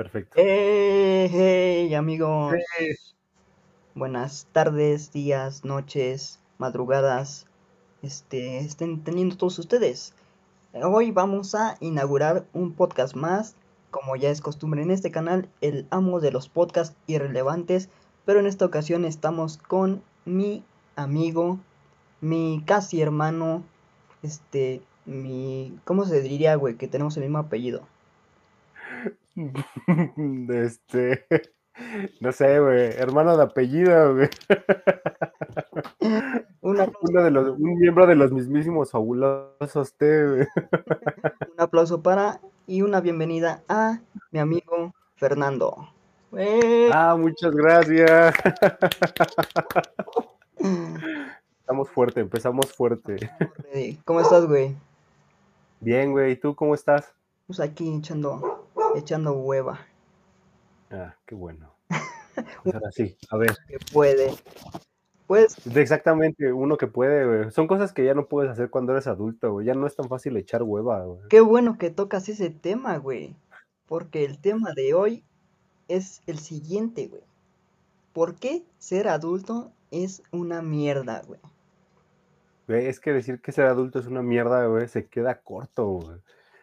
Perfecto. Hey, hey, amigos. Buenas tardes, días, noches, madrugadas. Este, estén teniendo todos ustedes. Hoy vamos a inaugurar un podcast más, como ya es costumbre en este canal, el amo de los podcasts irrelevantes, pero en esta ocasión estamos con mi amigo, mi casi hermano, este, mi, ¿cómo se diría, güey? Que tenemos el mismo apellido. Este, no sé, güey, hermano de apellido, güey. Un aplauso, Uno de los, un miembro de los mismísimos fabulosos güey. un aplauso para y una bienvenida a mi amigo Fernando. ¡Eh! Ah, muchas gracias. Estamos fuerte, empezamos fuerte. ¿Cómo estás, güey? Bien, güey, ¿y tú cómo estás? Pues aquí echando, echando hueva. Ah, qué bueno. Pues ahora sí, a ver, Que puede. Pues, exactamente, uno que puede, güey. Son cosas que ya no puedes hacer cuando eres adulto, güey. Ya no es tan fácil echar hueva, güey. qué bueno que tocas ese tema, güey. Porque el tema de hoy es el siguiente, güey. ¿Por qué ser adulto es una mierda, güey? Güey, es que decir que ser adulto es una mierda, güey, se queda corto, güey.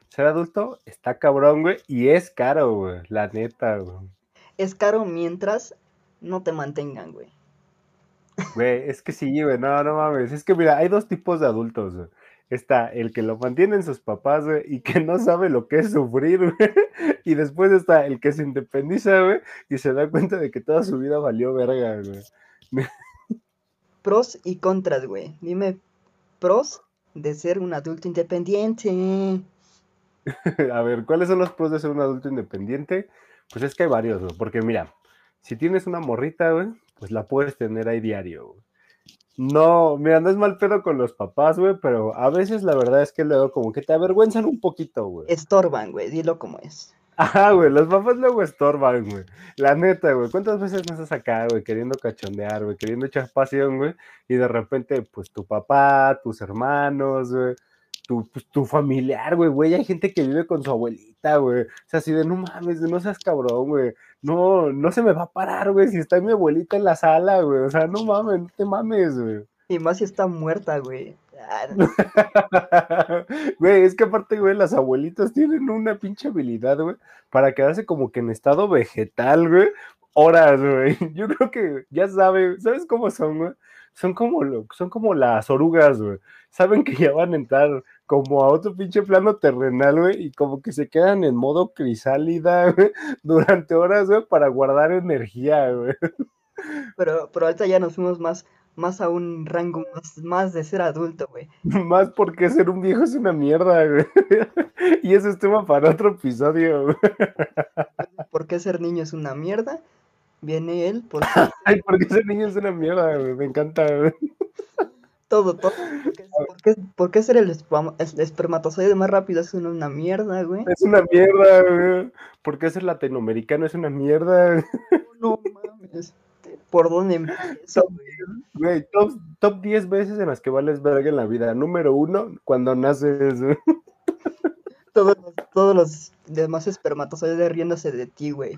Ser adulto está cabrón, güey, y es caro, güey, la neta, güey. Es caro mientras no te mantengan, güey. Güey, es que sí, güey, no, no mames. Es que mira, hay dos tipos de adultos, güey. Está el que lo mantienen sus papás, güey, y que no sabe lo que es sufrir, güey. Y después está el que se independiza, güey, y se da cuenta de que toda su vida valió verga, güey. Pros y contras, güey. Dime pros de ser un adulto independiente. A ver, ¿cuáles son los pros de ser un adulto independiente? Pues es que hay varios, güey. Porque mira, si tienes una morrita, güey, pues la puedes tener ahí diario, güey. No, mira, no es mal pedo con los papás, güey, pero a veces la verdad es que luego como que te avergüenzan un poquito, güey. Estorban, güey. Dilo como es. Ajá, güey, los papás luego estorban, güey. La neta, güey. ¿Cuántas veces no estás acá, güey, queriendo cachondear, güey, queriendo echar pasión, güey? Y de repente, pues tu papá, tus hermanos, güey, tu, pues, tu familiar, güey, güey. Hay gente que vive con su abuelita, güey. O sea, así de no mames, no seas cabrón, güey. No, no se me va a parar, güey, si está mi abuelita en la sala, güey. O sea, no mames, no te mames, güey. Y más si está muerta, güey. Ah, Güey, es que aparte, güey, las abuelitas tienen una pinche habilidad, güey, para quedarse como que en estado vegetal, güey, horas, güey. Yo creo que ya saben, ¿sabes cómo son, güey? Son como, lo, son como las orugas, güey. Saben que ya van a entrar como a otro pinche plano terrenal, güey, y como que se quedan en modo crisálida, güey, durante horas, güey, para guardar energía, güey. Pero, pero ahorita ya nos fuimos más, más a un rango más, más de ser adulto, güey. Más porque ser un viejo es una mierda, güey. Y eso es tema para otro episodio, güey. ¿Por qué ser niño es una mierda? Viene él por Ay, porque ser niño es una mierda, güey. Me encanta, güey. Todo, todo. ¿Por qué, por qué- por qué ser el, espermatozoide más rápido es una, una mierda, güey? Es una mierda, güey. Porque ser latinoamericano es una mierda. No mames. ¿Por dónde empiezo, güey? Güey, top, top 10 veces en las que vales verga en la vida. Número uno, cuando naces, güey. Todos los, todos los demás espermatozoides riéndose de ti, güey.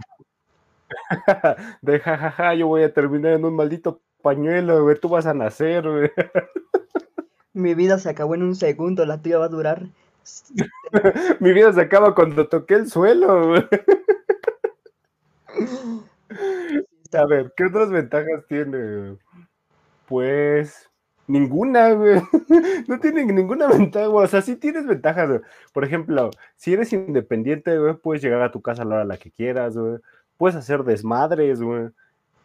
De jajaja, yo voy a terminar en un maldito pañuelo, güey. Tú vas a nacer, güey. Mi vida se acabó en un segundo, la tuya va a durar. Mi vida se acaba cuando toqué el suelo, güey. A ver, ¿qué otras ventajas tiene? Pues ninguna, güey. No tiene ninguna ventaja. O sea, sí tienes ventajas, güey. Por ejemplo, si eres independiente, güey, puedes llegar a tu casa a la hora a la que quieras, güey. Puedes hacer desmadres, güey.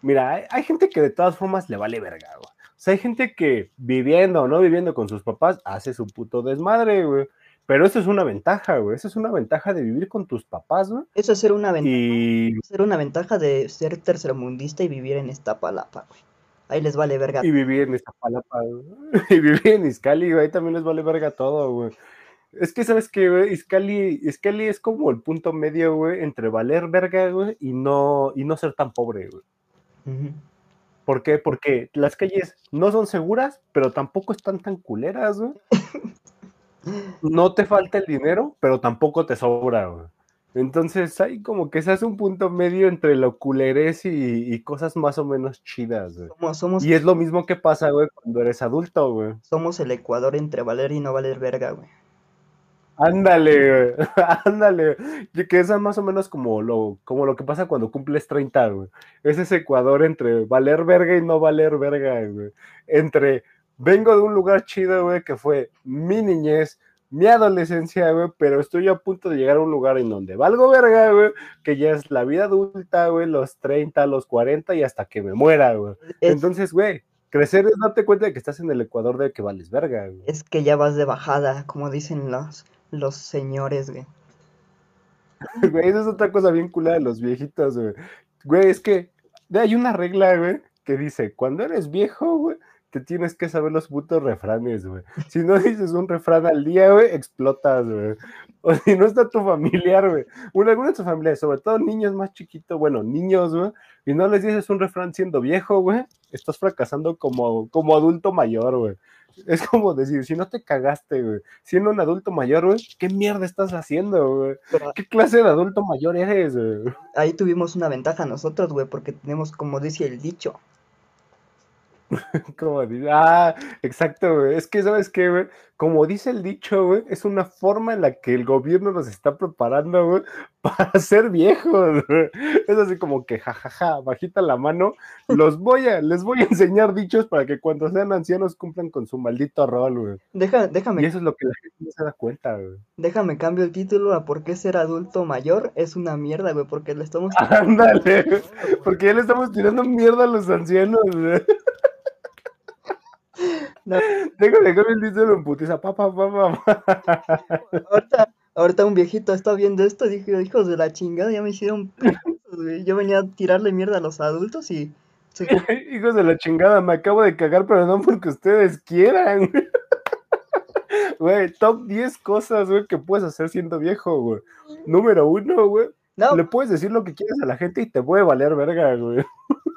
Mira, hay, hay gente que de todas formas le vale verga, güey. O sea, hay gente que viviendo o no viviendo con sus papás hace su puto desmadre, güey. Pero eso es una ventaja, güey. Eso es una ventaja de vivir con tus papás, güey. Eso es ser una ventaja. Y, Ser una ventaja de ser tercermundista y vivir en esta palapa, güey. Ahí les vale verga. y vivir en Iztapalapa, güey. Y vivir en Izcali, güey. Ahí también les vale verga todo, güey. Es que, ¿sabes qué, güey? Izcali, Izcali es como el punto medio, güey, entre valer verga, güey, y no, y no ser tan pobre, güey. ¿Por qué? Porque las calles no son seguras, pero tampoco están tan culeras, güey. No te falta el dinero, pero tampoco te sobra, güey. Entonces hay como que se hace un punto medio entre lo culerés y, cosas más o menos chidas, güey. Somos, y es lo mismo que pasa, güey, cuando eres adulto, güey. Somos el Ecuador entre valer y no valer verga, güey. Ándale, güey. Ándale. Que es más o menos como lo, como lo que pasa cuando cumples 30, güey. Es ese Ecuador entre valer verga y no valer verga, güey. Entre vengo de un lugar chido, güey, que fue mi niñez, mi adolescencia, güey, pero estoy a punto de llegar a un lugar en donde valgo verga, güey, que ya es la vida adulta, güey, los 30, los 40 y hasta que me muera, güey. Entonces, güey, crecer es darte cuenta de que estás en el Ecuador de que vales verga, güey. Es que ya vas de bajada, como dicen los, los señores, güey. Güey, esa es otra cosa bien culada de los viejitos, güey. Güey, es que hay una regla, güey, que dice, cuando eres viejo, güey, te tienes que saber los putos refranes, güey. Si no dices un refrán al día, güey, explotas, güey. O si no está tu familiar, güey. Bueno, algunos de tus familiares, sobre todo niños más chiquitos, bueno, niños, güey, y no les dices un refrán siendo viejo, güey, estás fracasando como, como adulto mayor, güey. Es como decir, si no te cagaste, güey, siendo un adulto mayor, güey, ¿qué mierda estás haciendo, güey? ¿Qué clase de adulto mayor eres, güey? Ahí tuvimos una ventaja nosotros, güey, porque tenemos, como dice el dicho, como dice, ah, exacto, güey. Es que, ¿sabes qué, güey? Como dice el dicho, güey, es una forma en la que el gobierno nos está preparando, güey, para ser viejos, güey. Es así como que, jajaja, bajita la mano, los voy a, les voy a enseñar dichos para que cuando sean ancianos cumplan con su maldito rol, güey. Deja, déjame. Y eso es lo que la gente no se da cuenta, güey. Déjame cambio el título a por qué ser adulto mayor es una mierda, güey, porque le estamos... Ándale, porque ya le estamos tirando mierda a los ancianos, güey. No. Tengo que el título en putiza, papá, Ahorita, ahorita un viejito está viendo esto dije, hijos de la chingada, ya me hicieron Yo venía a tirarle mierda a los adultos y... hijos de la chingada, me acabo de cagar, pero no porque ustedes quieran. Güey, top 10 cosas, güey, que puedes hacer siendo viejo, güey. Número uno, güey. Le puedes decir lo que quieras a la gente y te puede valer verga, güey.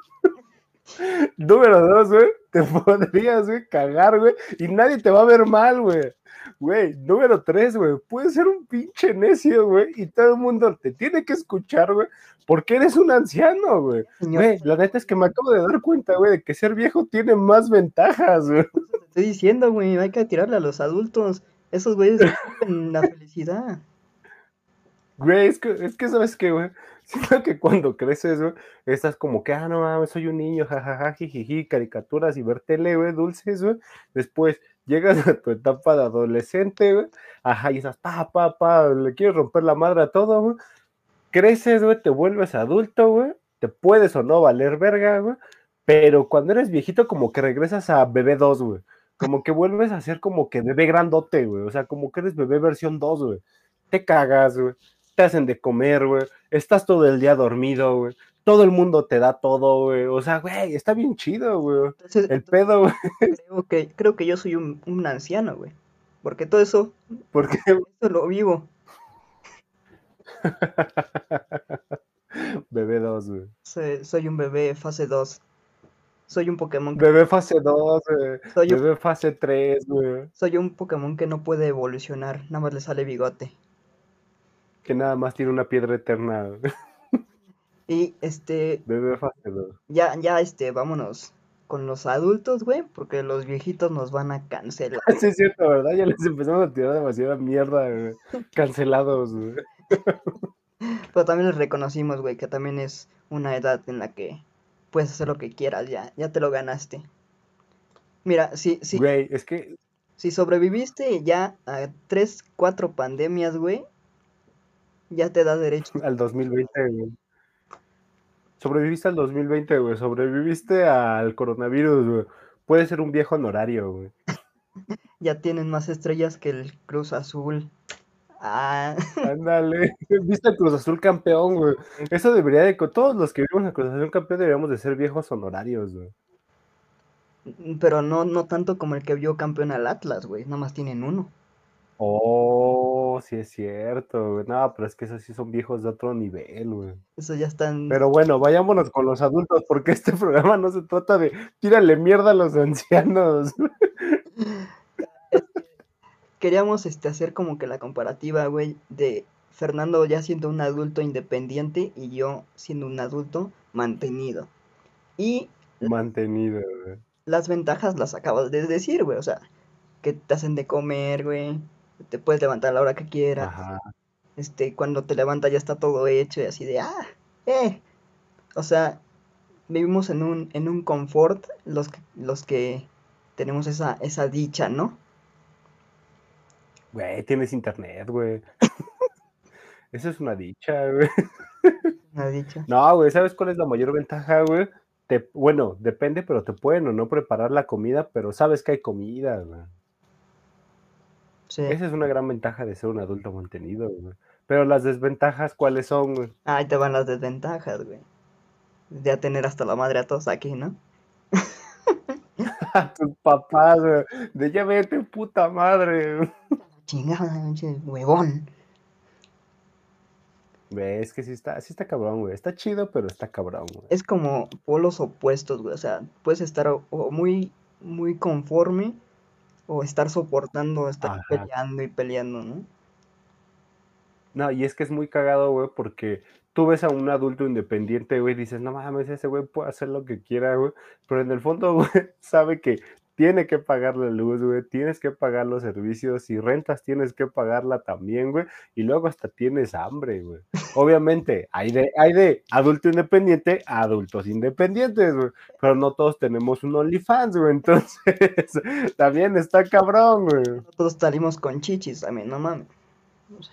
Número dos, güey, te podrías, güey, cagar, güey, y nadie te va a ver mal, güey. Güey, número tres, güey, puedes ser un pinche necio, güey, y todo el mundo te tiene que escuchar, güey, porque eres un anciano, güey. Güey, la neta es que me acabo de dar cuenta, güey, de que ser viejo tiene más ventajas, güey. Te estoy diciendo, güey, hay que tirarle a los adultos. Esos güeyes la felicidad. Güey, es que, es que ¿sabes qué, güey? Siento que cuando creces, güey, estás como que, ah, no mames, soy un niño, jajaja, jijiji, caricaturas y ver tele, güey, dulces, güey. Después llegas a tu etapa de adolescente, güey, ajá, y estás, pa, pa, pa, le quieres romper la madre a todo, güey. Creces, güey, te vuelves adulto, güey, te puedes o no valer verga, güey, pero cuando eres viejito, como que regresas a bebé 2, güey. Como que vuelves a ser como que bebé grandote, güey. O sea, como que eres bebé versión 2, güey. Te cagas, güey te hacen de comer, güey, estás todo el día dormido, güey, todo el mundo te da todo, güey, o sea, güey, está bien chido, güey, el pedo, güey. Creo que, creo que yo soy un, un anciano, güey, porque todo eso, porque eso lo vivo. bebé 2, güey. Soy, un bebé fase 2. Soy un Pokémon. Bebé fase 2, güey. Soy bebé fase 3, güey. Soy un Pokémon que no puede evolucionar, nada más le sale bigote que nada más tiene una piedra eterna. Y este. Bebé Ya, ya, este, vámonos con los adultos, güey, porque los viejitos nos van a cancelar. Sí, es cierto, ¿verdad? Ya les empezamos a tirar demasiada mierda, güey. Cancelados, güey. Pero también les reconocimos, güey, que también es una edad en la que puedes hacer lo que quieras, ya, ya te lo ganaste. Mira, sí, sí. Güey, es que. Si sobreviviste ya a tres, cuatro pandemias, güey, ya te da derecho. Al 2020, güey. Sobreviviste al 2020, güey. Sobreviviste al coronavirus, güey. Puede ser un viejo honorario, güey. ya tienen más estrellas que el Cruz Azul. Ah. Ándale. Viste el Cruz Azul campeón, güey. Eso debería de. Todos los que vivimos el Cruz Azul campeón deberíamos de ser viejos honorarios, güey. Pero no, no tanto como el que vio campeón al Atlas, güey. Nada más tienen uno. Oh, sí es cierto, güey. No, pero es que esos sí son viejos de otro nivel, güey. Eso ya están. Pero bueno, vayámonos con los adultos, porque este programa no se trata de tírale mierda a los ancianos. queríamos este, hacer como que la comparativa, güey, de Fernando ya siendo un adulto independiente y yo siendo un adulto mantenido. Y Mantenido, güey. las ventajas las acabas de decir, güey. O sea, que te hacen de comer, güey. Te puedes levantar a la hora que quieras. Ajá. Este, cuando te levantas ya está todo hecho y así de, ah, eh. O sea, vivimos en un, en un confort los que, los que tenemos esa, esa dicha, ¿no? Güey, tienes internet, güey. Eso es una dicha, güey. Una dicha. No, güey, ¿sabes cuál es la mayor ventaja, güey? Te, bueno, depende, pero te pueden o no preparar la comida, pero sabes que hay comida, güey. Sí. Esa es una gran ventaja de ser un adulto mantenido, güey. Pero las desventajas, ¿cuáles son, güey? Ahí te van las desventajas, güey. De a tener hasta la madre a todos aquí, ¿no? A tus papás, güey. De ya vete, puta madre. güey. Chingada, huevón. Güey, es que sí está, sí está cabrón, güey. Está chido, pero está cabrón, güey. Es como polos opuestos, güey. O sea, puedes estar o, o muy, muy conforme o estar soportando, estar Ajá. peleando y peleando, ¿no? No, y es que es muy cagado, güey, porque tú ves a un adulto independiente, güey, y dices, no mames, ese güey puede hacer lo que quiera, güey, pero en el fondo, güey, sabe que tiene que pagar la luz, güey, tienes que pagar los servicios y rentas tienes que pagarla también, güey, y luego hasta tienes hambre, güey. Obviamente, hay de, hay de adulto independiente a adultos independientes, güey, pero no todos tenemos un OnlyFans, güey, entonces también está cabrón, güey. No todos salimos con chichis también, no mames.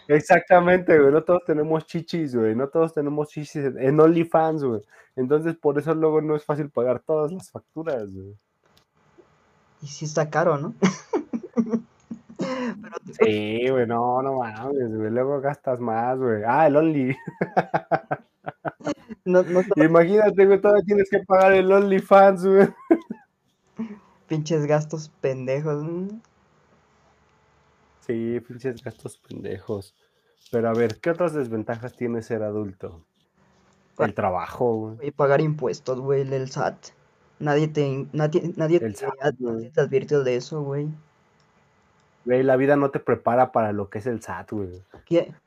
Exactamente, güey. No todos tenemos chichis, güey. No todos tenemos chichis en, en OnlyFans, güey. Entonces, por eso luego no es fácil pagar todas las facturas, güey. Y sí está caro, ¿no? Pero Sí, güey, no, no mames, güey. Luego gastas más, güey. Ah, el Only. no, no te- Imagínate, güey, todavía tienes que pagar el OnlyFans, güey. pinches gastos pendejos. ¿no? Sí, pinches gastos pendejos. Pero a ver, ¿qué otras desventajas tiene ser adulto? El trabajo, güey. Y pagar impuestos, güey, el SAT. Nadie te, nadie, nadie te, advirtió de eso, güey. Güey, la vida no te prepara para lo que es el SAT, güey.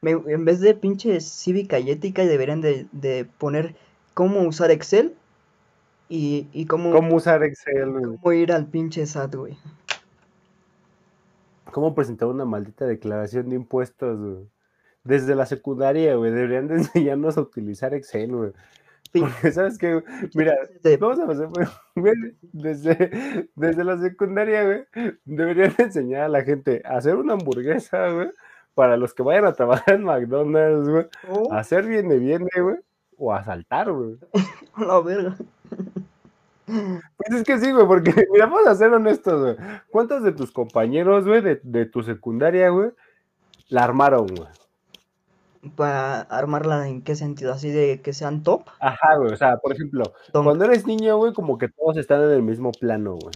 Me- en vez de pinche cívica y ética, deberían de, de poner cómo usar Excel y, y cómo, ¿Cómo usar Excel, güey? cómo ir al pinche SAT, güey. cómo presentar una maldita declaración de impuestos, güey. Desde la secundaria, güey, deberían de enseñarnos a utilizar Excel, güey. Porque, ¿sabes qué? Mira, de- vamos a pasar, desde, desde la secundaria, güey, deberían de enseñar a la gente a hacer una hamburguesa, güey, para los que vayan a trabajar en McDonald's, güey, Oh, a hacer viene, viene, güey, o a saltar, güey. la verga. Pues es que sí, güey, porque, mira, vamos a ser honestos, güey. ¿Cuántos de tus compañeros, güey, de, de tu secundaria, güey, la armaron, güey? Para armarla, ¿en qué sentido? Así de que sean top. Ajá, güey, o sea, por ejemplo, Tom- cuando eres niño, güey, como que todos están en el mismo plano, güey.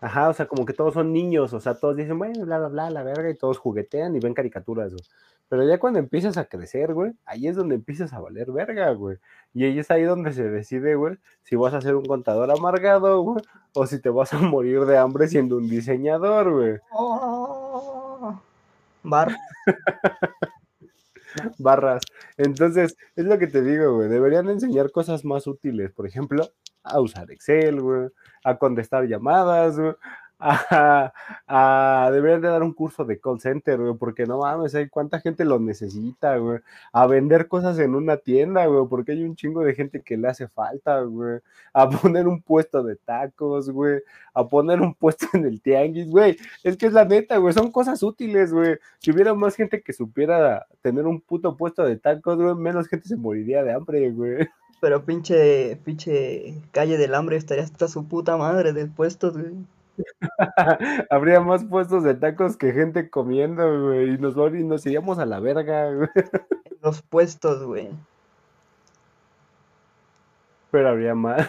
Ajá, o sea, como que todos son niños, o sea, todos dicen, bueno, bla, bla, bla, la verga, y todos juguetean y ven caricaturas, güey. Pero ya cuando empiezas a crecer, güey, ahí es donde empiezas a valer verga, güey. Y ahí es ahí donde se decide, güey, si vas a ser un contador amargado, güey, o si te vas a morir de hambre siendo un diseñador, güey. Oh, bar. barras. Entonces, es lo que te digo, güey. Deberían enseñar cosas más útiles. Por ejemplo, a usar Excel, güey. A contestar llamadas, güey. A, a- deberían de dar un curso de call center, güey, porque no mames, hay cuánta gente lo necesita, güey. A vender cosas en una tienda, güey, porque hay un chingo de gente que le hace falta, güey. A poner un puesto de tacos, güey. A poner un puesto en el tianguis, güey. Es que es la neta, güey, son cosas útiles, güey. Si hubiera más gente que supiera tener un puto puesto de tacos, güey, menos gente se moriría de hambre, güey. Pero pinche, pinche calle del hambre estaría hasta su puta madre del puesto, güey. Habría más puestos de tacos que gente comiendo, güey, y nos, y nos iríamos a la verga, güey. Los puestos, güey. Pero habría más.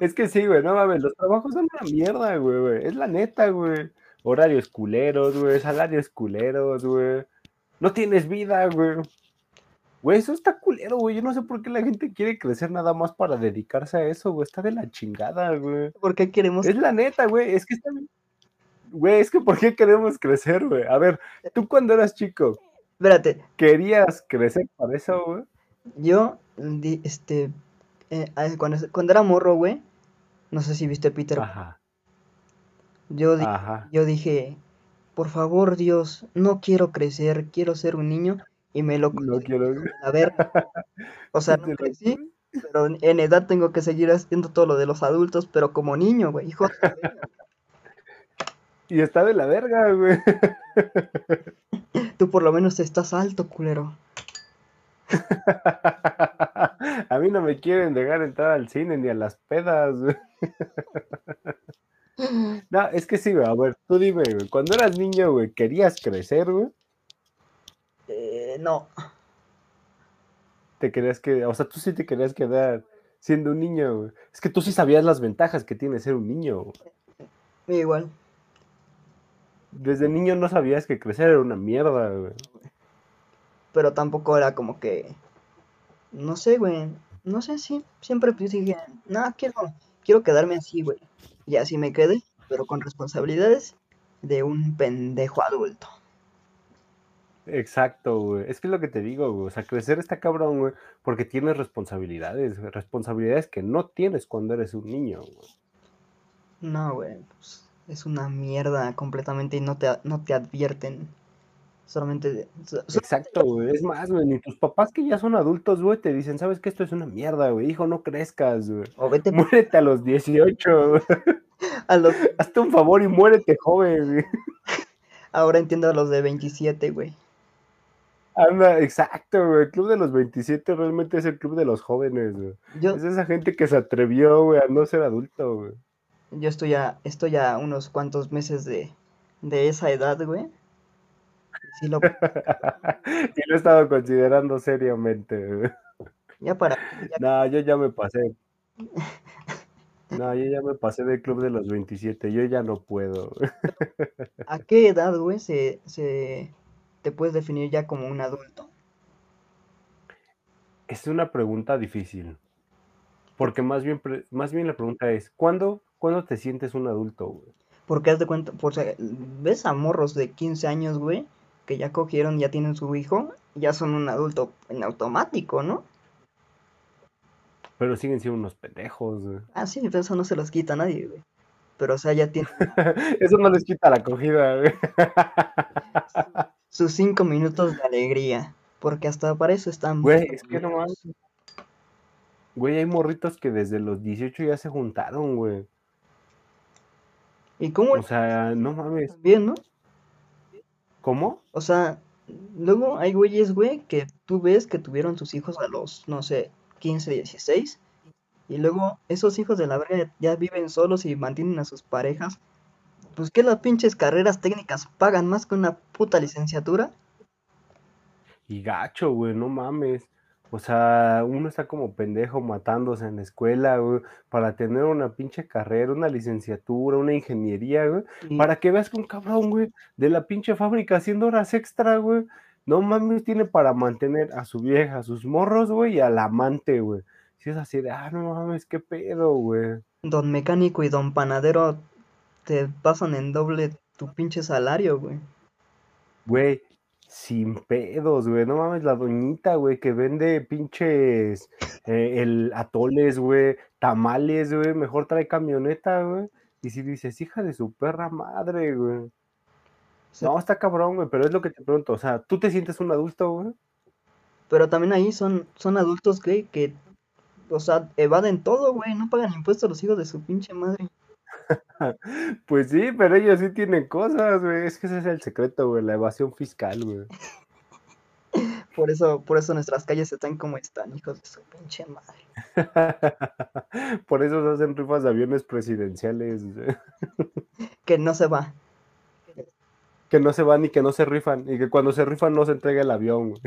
Es que sí, güey, no mames, los trabajos son una mierda, güey, güey. Es la neta, güey. Horarios culeros, güey, salarios culeros, güey. No tienes vida, güey. Güey, eso está culero, güey. Yo no sé por qué la gente quiere crecer nada más para dedicarse a eso, güey. Está de la chingada, güey. ¿Por qué queremos? Es la neta, güey. Es que está. Güey, es que ¿por qué queremos crecer, güey? A ver, tú cuando eras chico, Espérate, ¿querías crecer para eso, güey? yo, di- este, eh, cuando, cuando era morro, güey, no sé si viste Peter, Ajá, yo, di- ajá. yo dije, por favor, Dios, no quiero crecer, quiero ser un niño, y me lo No quiero. la verga. O sea, no crecí, pero en- edad tengo que seguir haciendo todo lo de los adultos, pero como niño, güey, hijo de la verga. Y está de la verga, güey. Tú por lo menos estás alto, culero. A mí no me quieren dejar entrar al cine ni a las pedas, güey. No, es que sí, güey. A ver, tú dime, güey. Cuando eras niño, güey, ¿querías crecer, güey? Eh, no, Te querías que, o sea, tú sí te querías quedar siendo un niño, güey. Es que tú sí sabías las ventajas que tiene ser un niño. güey. igual. Desde niño no sabías que crecer era una mierda, güey. pero tampoco era como que, no sé, güey, no sé, sí, siempre pues dije, no, quiero, quiero quedarme así, güey, y así me quedé, pero con responsabilidades de un pendejo adulto. Exacto, güey. Es que es lo que te digo, güey. O sea, crecer está cabrón, güey, porque tienes responsabilidades, güey. Responsabilidades que no tienes cuando eres un niño, güey. No, güey, pues es una mierda completamente y no te, no te advierten. Solamente, so- so- Exacto, güey. Es más, güey, ni tus papás que ya son adultos, güey, te dicen, ¿sabes qué? Esto es una mierda, güey. Hijo, no crezcas, güey. o vete Muérete a los 18, güey. a los, Hazte un favor y muérete joven, güey. ahora entiendo a los de 27, güey. Anda, exacto, güey. El club de los 27 realmente es el club de los jóvenes, güey. Yo, Es esa gente que se atrevió, güey, a no ser adulto, güey. yo estoy a, estoy a unos cuantos meses de, de esa edad, güey. Sí lo, y lo he estado considerando seriamente, güey. ya para, ya No, yo ya me pasé. No, yo ya me pasé del club de los 27. Yo ya no puedo. ¿A qué edad, güey, se, se te puedes definir ya como un adulto? Es una pregunta difícil. Porque más bien, más bien la pregunta es, ¿cuándo, ¿cuándo te sientes un adulto, güey? Porque haz de cuenta, por, ves a morros de 15 años, güey, que ya cogieron, ya tienen su hijo, ya son un adulto en automático, ¿no? Pero siguen siendo unos pendejos, güey. Ah, sí, pero eso no se los quita a nadie, güey. Pero, o sea, ya tienen Eso no les quita la acogida, güey. sus cinco minutos de alegría. Porque hasta para eso están Güey, es que no culeros. mames. Güey, hay morritos que desde los 18 ya se juntaron, güey. ¿Y cómo O sea, no mames. también, no? ¿Cómo? O sea, luego hay güeyes, güey, que tú ves que tuvieron sus hijos a los, no sé, 15, 16. Y luego esos hijos de la verga ya viven solos y mantienen a sus parejas. Pues que las pinches carreras técnicas pagan más que una puta licenciatura. Y gacho, güey, no mames. O sea, uno está como pendejo matándose en la escuela, güey, para tener una pinche carrera, una licenciatura, una ingeniería, güey, para que veas que un cabrón, güey, de la pinche fábrica haciendo horas extra, güey, no mames, tiene para mantener a su vieja, a sus morros, güey, y al amante, güey. Si es así de, ah, no mames, qué pedo, güey. don mecánico y don panadero te pasan en doble tu pinche salario, güey. Güey, sin pedos, güey. No mames, la doñita, güey, que vende pinches eh, el atoles, güey, tamales, güey. Mejor trae camioneta, güey. Y si dices, hija de su perra madre, güey. O sea, No, está cabrón, güey, pero es lo que te pregunto. O sea, ¿tú te sientes un adulto, güey? Pero también ahí son, son adultos, güey, que, o sea, evaden todo, güey. No pagan impuestos los hijos de su pinche madre. Pues sí, pero ellos sí tienen cosas, güey. Es que ese es el secreto, güey, la evasión fiscal, güey. Por eso, por eso nuestras calles están como están, hijos de su pinche madre. Por eso se hacen rifas de aviones presidenciales. Que no se va. que no se van y que no se rifan, y que cuando se rifan no se entrega el avión, güey.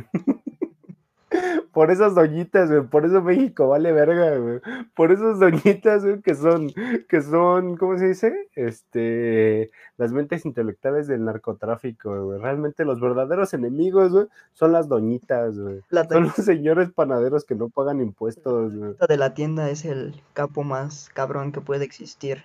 Por esas doñitas, güey, por eso México vale verga, güey. Por esas doñitas, güey, que son, que son, ¿cómo se dice? Este, las mentes intelectuales del narcotráfico, güey. Realmente los verdaderos enemigos, güey, son las doñitas, güey. La Son los señores panaderos que no pagan impuestos, güey. de la tienda es el capo más cabrón que puede existir.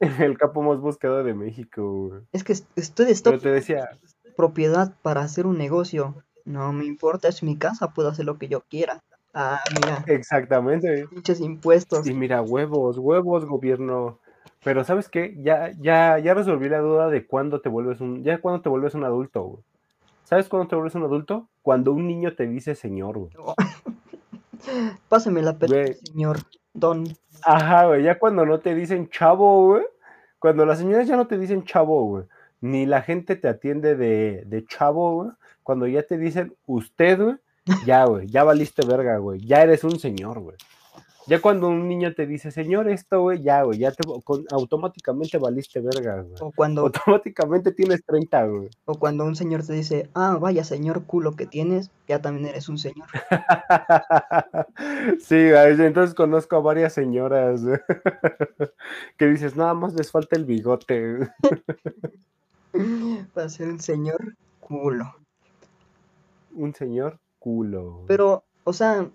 El capo más buscado de México, güey. Es que estoy Pero te decía. Propiedad para hacer un negocio. No me importa, es mi casa, puedo hacer lo que yo quiera. Ah, mira. Exactamente. Muchos impuestos. Y mira, huevos, huevos, gobierno. Pero ¿sabes qué? Ya, ya, ya resolví la duda de cuándo te vuelves un, ya cuándo te vuelves un adulto, güey. ¿Sabes cuándo te vuelves un adulto? Cuando un niño te dice señor, güey. Pásame la pelota, señor Don. Ajá, güey, ya cuando no te dicen chavo, güey. Cuando las señoras ya no te dicen chavo, güey. Ni la gente te atiende de, de chavo, güey. Cuando ya te dicen usted, güey. Ya, güey, ya valiste verga, güey. Ya eres un señor, güey. Ya cuando un niño te dice, señor, esto, güey, ya, güey, ya te, automáticamente valiste verga, güey. O cuando... Automáticamente tienes 30, güey. O cuando un señor te dice, ah, vaya señor culo que tienes, ya también eres un señor. sí, entonces conozco a varias señoras que dices, nada más les falta el bigote. Para ser un señor culo. Un señor culo. Pero, o sea,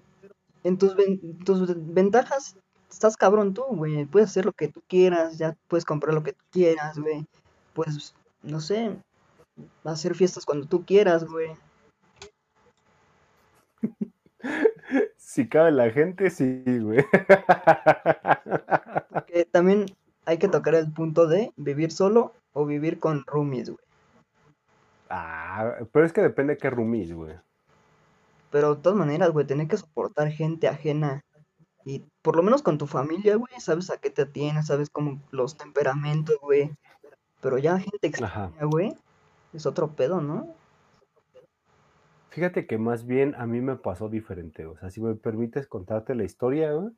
en tus, tus ventajas estás cabrón tú, güey. Puedes hacer lo que tú quieras, ya puedes comprar lo que tú quieras, güey. Pues, no sé, hacer fiestas cuando tú quieras, güey. Si cabe la gente, sí, güey. Porque también hay que tocar el punto de vivir solo o vivir con roomies, güey. Ah, pero es que depende de qué roomies, güey. Pero de todas maneras, güey, tener que soportar gente ajena. Y por lo menos con tu familia, güey, sabes a qué te atienes, sabes cómo los temperamentos, güey. Pero ya gente extraña, güey, es otro pedo, ¿no? Fíjate que más bien a mí me pasó diferente, o sea, si me permites contarte la historia, güey,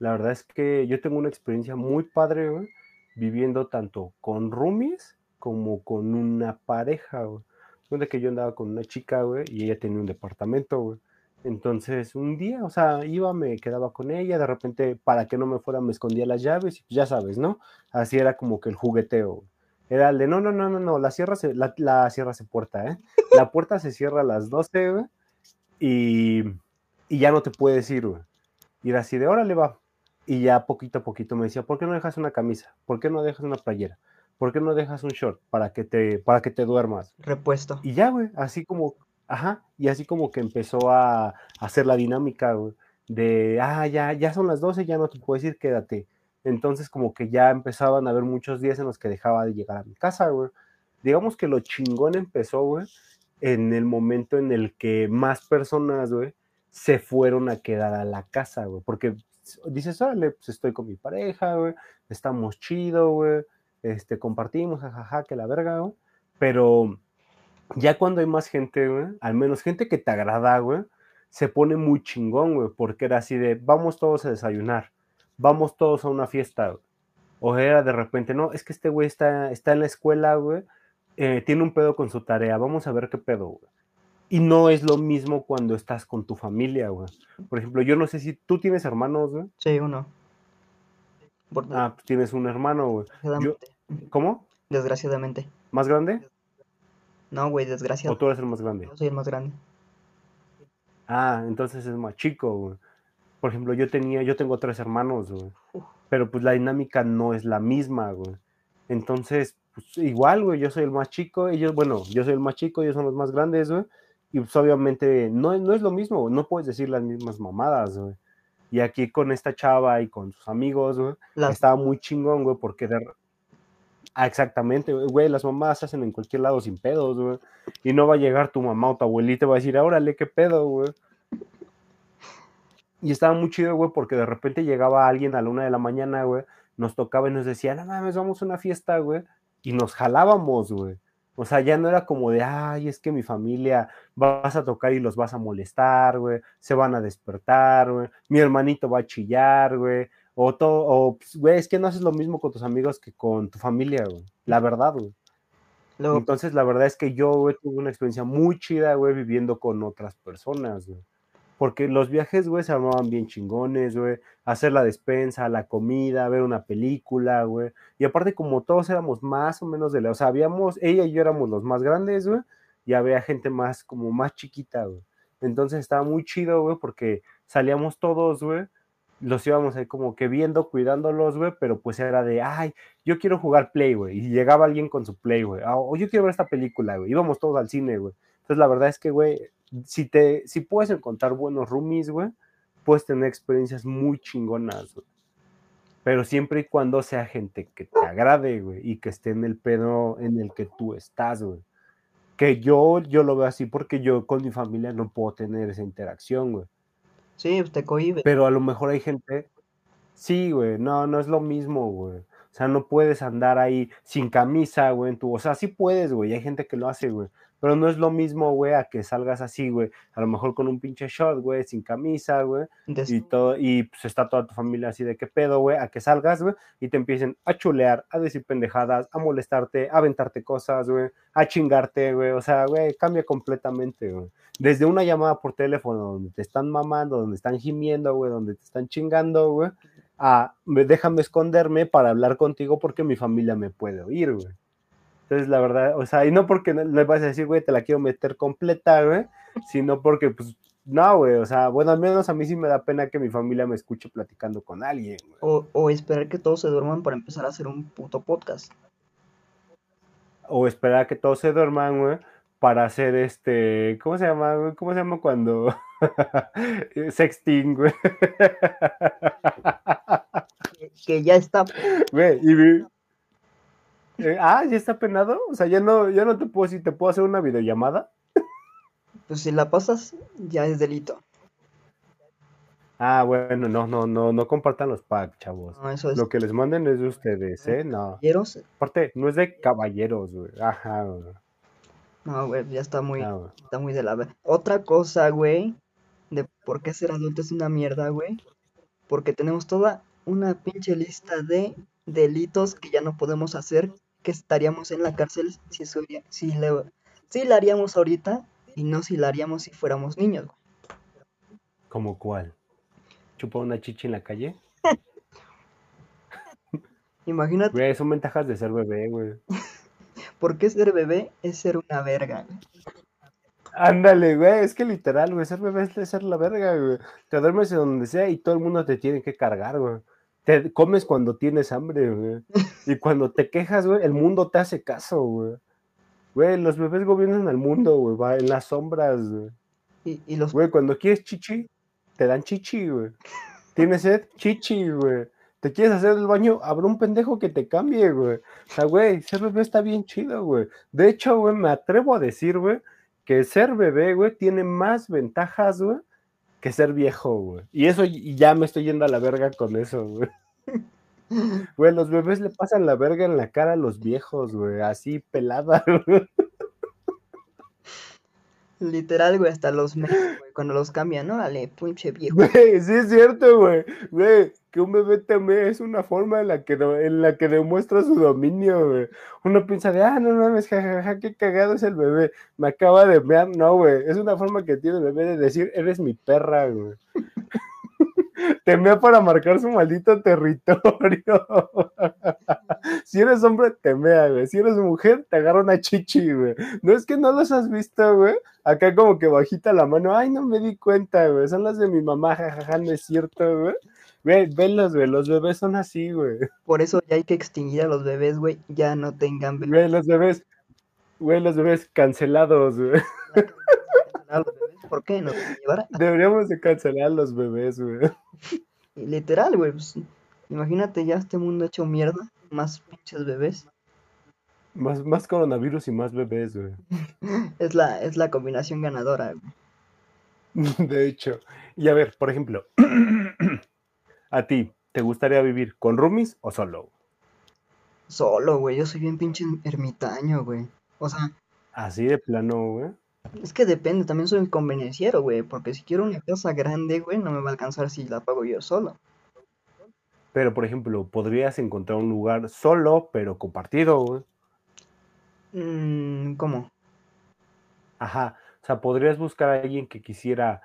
la verdad es que yo tengo una experiencia muy padre, güey, viviendo tanto con roomies como con una pareja, donde que yo andaba con una chica, güey, y ella tenía un departamento, güey. Entonces, un día, o sea, iba, me quedaba con ella, de repente, para que no me fuera, me escondía las llaves, pues ya sabes, ¿no? Así era como que el jugueteo. Era el de, no, no, no, no, no, la sierra se, la, la sierra se puerta, ¿eh? La puerta se cierra a las 12, güey, y, y ya no te puedes ir, güey. Y así de, órale, va. Y ya poquito a poquito me decía, ¿por qué no dejas una camisa? ¿Por qué no dejas una playera? ¿por qué no dejas un short para que te, para que te duermas? Repuesto. Y ya, güey, así como, ajá, y así como que empezó a, hacer la dinámica, güey, de, ah, ya, ya son las 12, ya no te puedes ir, quédate. Entonces como que ya empezaban a haber muchos días en los que dejaba de llegar a mi casa, güey. Digamos que lo chingón empezó, güey, en el momento en el que más personas, güey, se fueron a quedar a la casa, güey, porque dices, órale, pues estoy con mi pareja, güey, estamos chido, güey, este, compartimos, jajaja, que la verga, güey. Pero ya cuando hay más gente, güey, al menos gente que te agrada, güey, se pone muy chingón, güey, porque era así de, vamos todos a desayunar, vamos todos a una fiesta, O era de repente, no, es que este güey está, está en la escuela, güey, eh, tiene un pedo con su tarea, vamos a ver qué pedo, güey. Y no es lo mismo cuando estás con tu familia, güey. Por ejemplo, yo no sé si tú tienes hermanos, güey. Sí, uno. Ah, pues tienes un hermano, güey. ¿Cómo? Desgraciadamente. ¿Más grande? No, güey, desgraciadamente. ¿O tú eres el más grande? Yo soy el más grande. Ah, entonces es más chico, güey. Por ejemplo, yo tenía, yo tengo tres hermanos, güey. Pero pues la dinámica no es la misma, güey. Entonces, pues igual, güey, yo soy el más chico, ellos, bueno, yo soy el más chico, ellos son los más grandes, güey. Y pues obviamente no, no es lo mismo, no puedes decir las mismas mamadas, güey. Y aquí con esta chava y con sus amigos, güey, estaba muy chingón, güey, porque de... Ah, exactamente, güey, las mamás se hacen en cualquier lado sin pedos, güey. Y no va a llegar tu mamá o tu abuelita y va a decir, órale, qué pedo, güey. Y estaba muy chido, güey, porque de repente llegaba alguien a la una de la mañana, güey, nos tocaba y nos decía, no mames, vamos a una fiesta, güey. Y nos jalábamos, güey. O sea, ya no era como de, ay, es que mi familia vas a tocar y los vas a molestar, güey, se van a despertar, güey, mi hermanito va a chillar, güey, o todo, o, pues, güey, es que no haces lo mismo con tus amigos que con tu familia, güey, la verdad, güey. Entonces, la verdad es que yo, güey, tuve una experiencia muy chida, güey, viviendo con otras personas, güey porque los viajes, güey, se armaban bien chingones, güey, hacer la despensa, la comida, ver una película, güey, y aparte como todos éramos más o menos de la, o sea, habíamos, ella y yo éramos los más grandes, güey, y había gente más, como más chiquita, güey, entonces estaba muy chido, güey, porque salíamos todos, güey, los íbamos ahí como que viendo, cuidándolos, güey, pero pues era de, ay, yo quiero jugar Play, güey, y llegaba alguien con su Play, güey, ah, o yo quiero ver esta película, güey, íbamos todos al cine, güey. Entonces la verdad es que, güey, si te, si puedes encontrar buenos roomies, güey, puedes tener experiencias muy chingonas, güey. Pero siempre y cuando sea gente que te agrade, güey, y que esté en el pedo en el que tú estás, güey. Que yo, yo lo veo así porque yo con mi familia no puedo tener esa interacción, güey. Sí, usted cohibe. Pero a lo mejor hay gente. Sí, güey, no, no es lo mismo, güey. O sea, no puedes andar ahí sin camisa, güey, en tu. O sea, sí puedes, güey. Hay gente que lo hace, güey. Pero no es lo mismo, güey, a que salgas así, güey. A lo mejor con un pinche shot, güey, sin camisa, güey. Y todo, y pues está toda tu familia así de qué pedo, güey, a que salgas, güey, y te empiecen a chulear, a decir pendejadas, a molestarte, a aventarte cosas, güey, a chingarte, güey. O sea, güey, cambia completamente, güey. Desde una llamada por teléfono donde te están mamando, donde están gimiendo, güey, donde te están chingando, güey, a déjame esconderme para hablar contigo porque mi familia me puede oír, güey. Entonces, la verdad, o sea, y no porque le vas a decir, güey, te la quiero meter completa, güey, sino porque, pues, no, güey, o sea, bueno, al menos a mí sí me da pena que mi familia me escuche platicando con alguien, güey. O, o esperar que todos se duerman para empezar a hacer un puto podcast. O esperar a que todos se duerman, güey, para hacer este, ¿cómo se llama, güey? ¿Cómo se llama cuando sexting, güey? que, ya está. Güey, y eh, ah, ya está penado. O sea, ya no, ya no te puedo decir, ¿te puedo hacer una videollamada? Pues si la pasas, ya es delito. Ah, bueno, no, no, no, no compartan los packs, chavos. No, eso es... Lo que les manden es de ustedes, ¿eh? No. ¿Caballeros? Aparte, no es de caballeros, güey. Ajá, güey. No, güey, ya está muy, ah, está muy de la... Otra cosa, güey, de por qué ser adulto es una mierda, güey. Porque tenemos toda una pinche lista de delitos que ya no podemos hacer que estaríamos en la cárcel si, si, le, si la haríamos ahorita y no si la haríamos si fuéramos niños. ¿Como cuál? ¿Chupa una chicha en la calle? Imagínate. Güey, son ventajas de ser bebé, güey. ¿Por qué ser bebé es ser una verga? Ándale, güey, es que literal, güey, ser bebé es ser la verga, güey. Te duermes en donde sea y todo el mundo te tiene que cargar, güey. Te comes cuando tienes hambre, güey. Y cuando te quejas, güey, el mundo te hace caso, güey. Güey, los bebés gobiernan al mundo, güey, va en las sombras, güey. Y, los... Güey, cuando quieres chichi, te dan chichi, güey. Tienes sed, chichi, güey. Te quieres hacer el baño, habrá un pendejo que te cambie, güey. O sea, güey, ser bebé está bien chido, güey. De hecho, güey, me atrevo a decir, güey, que ser bebé, güey, tiene más ventajas, güey, que ser viejo, güey. Y eso ya me estoy yendo a la verga con eso, güey. Güey, los bebés le pasan la verga en la cara a los viejos, güey, así pelada, güey. Literal, güey, hasta los meses, güey, cuando los cambian, ¿no? Dale, pinche viejo. Güey, sí es cierto, güey. Güey, que un bebé también es una forma en la que, en la que demuestra su dominio, güey. Uno piensa de, ah, no mames, jajaja, qué cagado es el bebé. Me acaba de ver, no, güey. Es una forma que tiene el bebé de decir, eres mi perra, güey. Temea para marcar su maldito territorio. si eres hombre, temea, güey. Si eres mujer, te agarra una chichi, güey. No es que no los has visto, güey. Acá como que bajita la mano. Ay, no me di cuenta, güey. Son las de mi mamá, jajaja, no es cierto, güey. Güey, venlos, güey. Los bebés son así, güey. Por eso ya hay que extinguir a los bebés, güey. Ya no tengan bebés. Güey, los bebés. Güey, los bebés cancelados, güey. ¿Por qué? ¿Nos llevar Deberíamos de cancelar a los bebés, güey. Literal, güey. Pues, imagínate ya este mundo hecho mierda. Más pinches bebés. Más, más coronavirus y más bebés, güey. es, la, es la combinación ganadora, güey. De hecho. Y a ver, por ejemplo, a ti, ¿te gustaría vivir con roomies o solo? Solo, güey. Yo soy bien pinche ermitaño, güey. O sea. Así de plano, güey. Es que depende, también soy un convenenciero, güey, porque si quiero una casa grande, güey, no me va a alcanzar si la pago yo solo. Pero, por ejemplo, podrías encontrar un lugar solo, pero compartido, güey. Mm, ¿Cómo? Ajá, o sea, podrías buscar a alguien que quisiera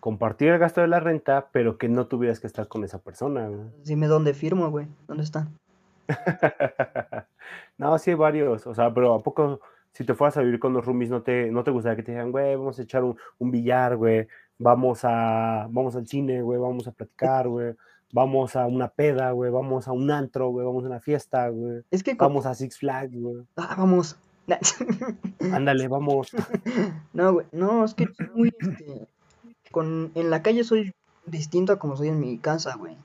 compartir el gasto de la renta, pero que no tuvieras que estar con esa persona, güey. Dime dónde firmo, güey, ¿dónde está? no, sí hay varios, o sea, pero ¿a poco si te fueras a vivir con los roomies, no te, no te gustaría que te digan, güey, vamos a echar un, billar, güey, vamos a, vamos al cine, güey, vamos a platicar, güey, vamos a una peda, güey, vamos a un antro, güey, vamos a una fiesta, güey. Es que vamos a Six Flags, güey. Ah, vamos. Ándale, vamos. no, güey, no, es que muy, este, con, en la calle soy distinto a como soy en mi casa, güey.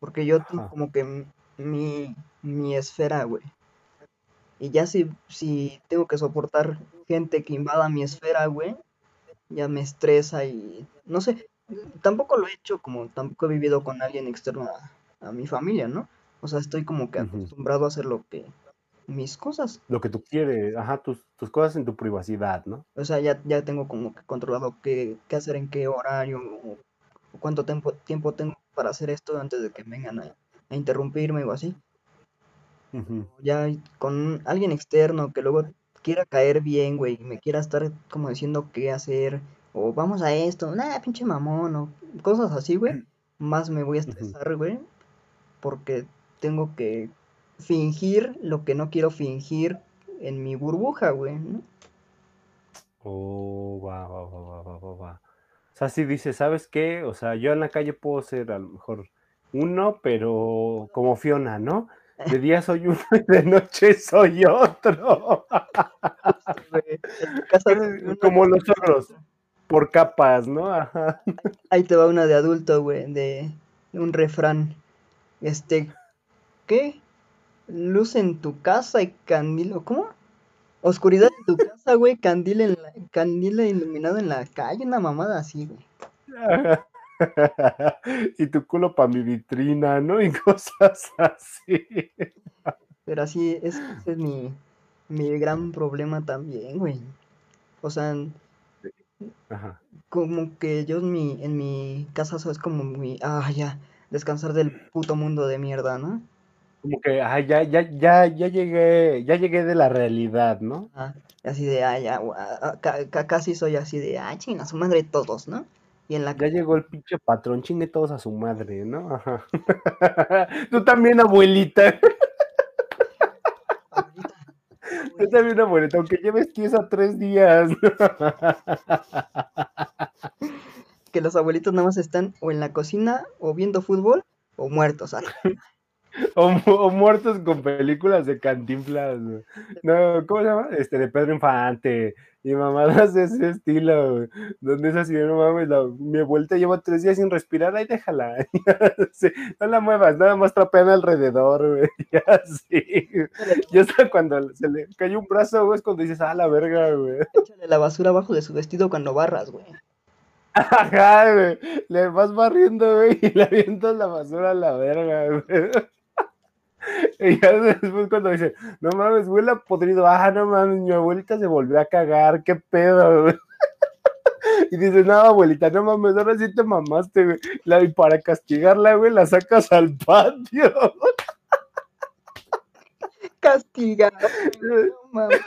Porque yo tengo como que mi, mi esfera, güey. Y ya si, si tengo que soportar gente que invada mi esfera, güey, ya me estresa y no sé, tampoco lo he hecho como tampoco he vivido con alguien externo a, mi familia, ¿no? O sea, estoy como que acostumbrado a hacer lo que mis cosas. Lo que tú quieres, ajá, tus, tus cosas en tu privacidad, ¿no? O sea, ya, ya tengo como que controlado qué, qué hacer en qué horario o, cuánto tiempo, tiempo tengo para hacer esto antes de que vengan a, interrumpirme o así. Ya con alguien externo que luego quiera caer bien, güey, y me quiera estar como diciendo qué hacer, o vamos a esto, nah, pinche mamón, o cosas así, güey, más me voy a estresar, güey, porque tengo que fingir lo que no quiero fingir en mi burbuja, güey, ¿no? Oh, va, va, va, va, va, va. O sea, si dices, ¿sabes qué? O sea, yo en la calle puedo ser a lo mejor uno, pero como Fiona, ¿no? De día soy uno y de noche soy otro. Como los otros, por capas, ¿no? Ahí te va una de adulto, güey, de un refrán. Este, ¿qué? Luz en tu casa y candilo, ¿cómo? Oscuridad en tu casa, güey, candil, en la, candil iluminado en la calle, una mamada así, güey. y tu culo para mi vitrina, ¿no? Y cosas así. Pero así, ese es mi, mi gran problema también, güey. O sea, como que yo en mi, en mi casa es como mi, ah, ya, descansar del puto mundo de mierda, ¿no? Como que, ah, ya, ya, ya, ya llegué, ya llegué de la realidad, ¿no? Ah, así de, ah, ya, ah, casi soy así de, ah, chinga, su madre todos, ¿no? Y en la ya llegó el pinche patrón, chingue todos a su madre, ¿no? Ajá. Tú también, abuelita. Tú también, abuelita, aunque lleves a tres días. que los abuelitos nada más están o en la cocina o viendo fútbol o muertos. O, muertos con películas de cantinflas. No, ¿cómo se llama? Este, de Pedro Infante. Y mamadas de ese estilo, Donde es así, no mames, mi vuelta lleva tres días sin respirar, ahí déjala. no la muevas, nada más trapean alrededor, güey. Y así. Y hasta cuando se le cayó un brazo, güey, es cuando dices, ah, la verga, güey. Échale la basura abajo de su vestido cuando barras, güey. Ajá, güey. Le vas barriendo, güey, y le avientas la basura a la verga, güey. Y ya después cuando dice, no mames, huele podrido, ah, no mames, mi abuelita se volvió a cagar, qué pedo. Y dice, no, abuelita, no mames, ahora sí te mamaste, güey. La, y para castigarla, güey, la sacas al patio. Castigar. No mames.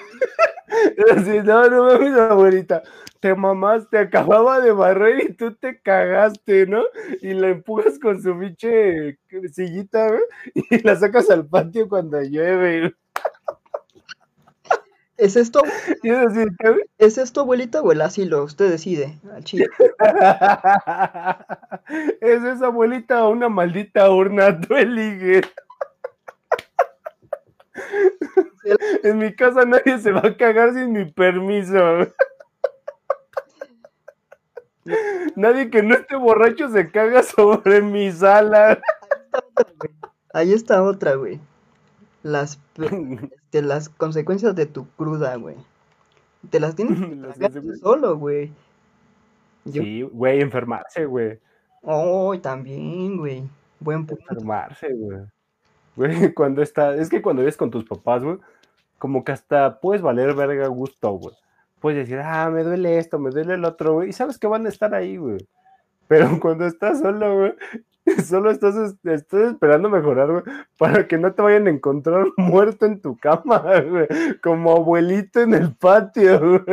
no, no mames, abuelita te mamaste, acababa de barrer y tú te cagaste, ¿no? Y la empujas con su biche sillita, y la sacas al patio cuando llueve. ¿Es esto? ¿Es esto, abuelita, o el asilo? Usted decide. ¿Es esa abuelita o una maldita urna? Tú eliges. En mi casa nadie se va a cagar sin mi permiso. Nadie que no esté borracho se caga sobre mi sala. Ahí está otra, güey. Las, este, las consecuencias de tu cruda, güey. Te las tienes que solo, güey. Sí, güey, enfermarse, güey. Oh, también, güey. Buen punto. Enfermarse, güey. Cuando está, es que cuando vives con tus papás, güey, como que hasta puedes valer verga gusto, güey puedes decir, ah, me duele esto, me duele el otro, güey, y sabes que van a estar ahí, güey. Pero cuando estás solo, güey, solo estás, estás esperando mejorar, güey, para que no te vayan a encontrar muerto en tu cama, como abuelito en el patio,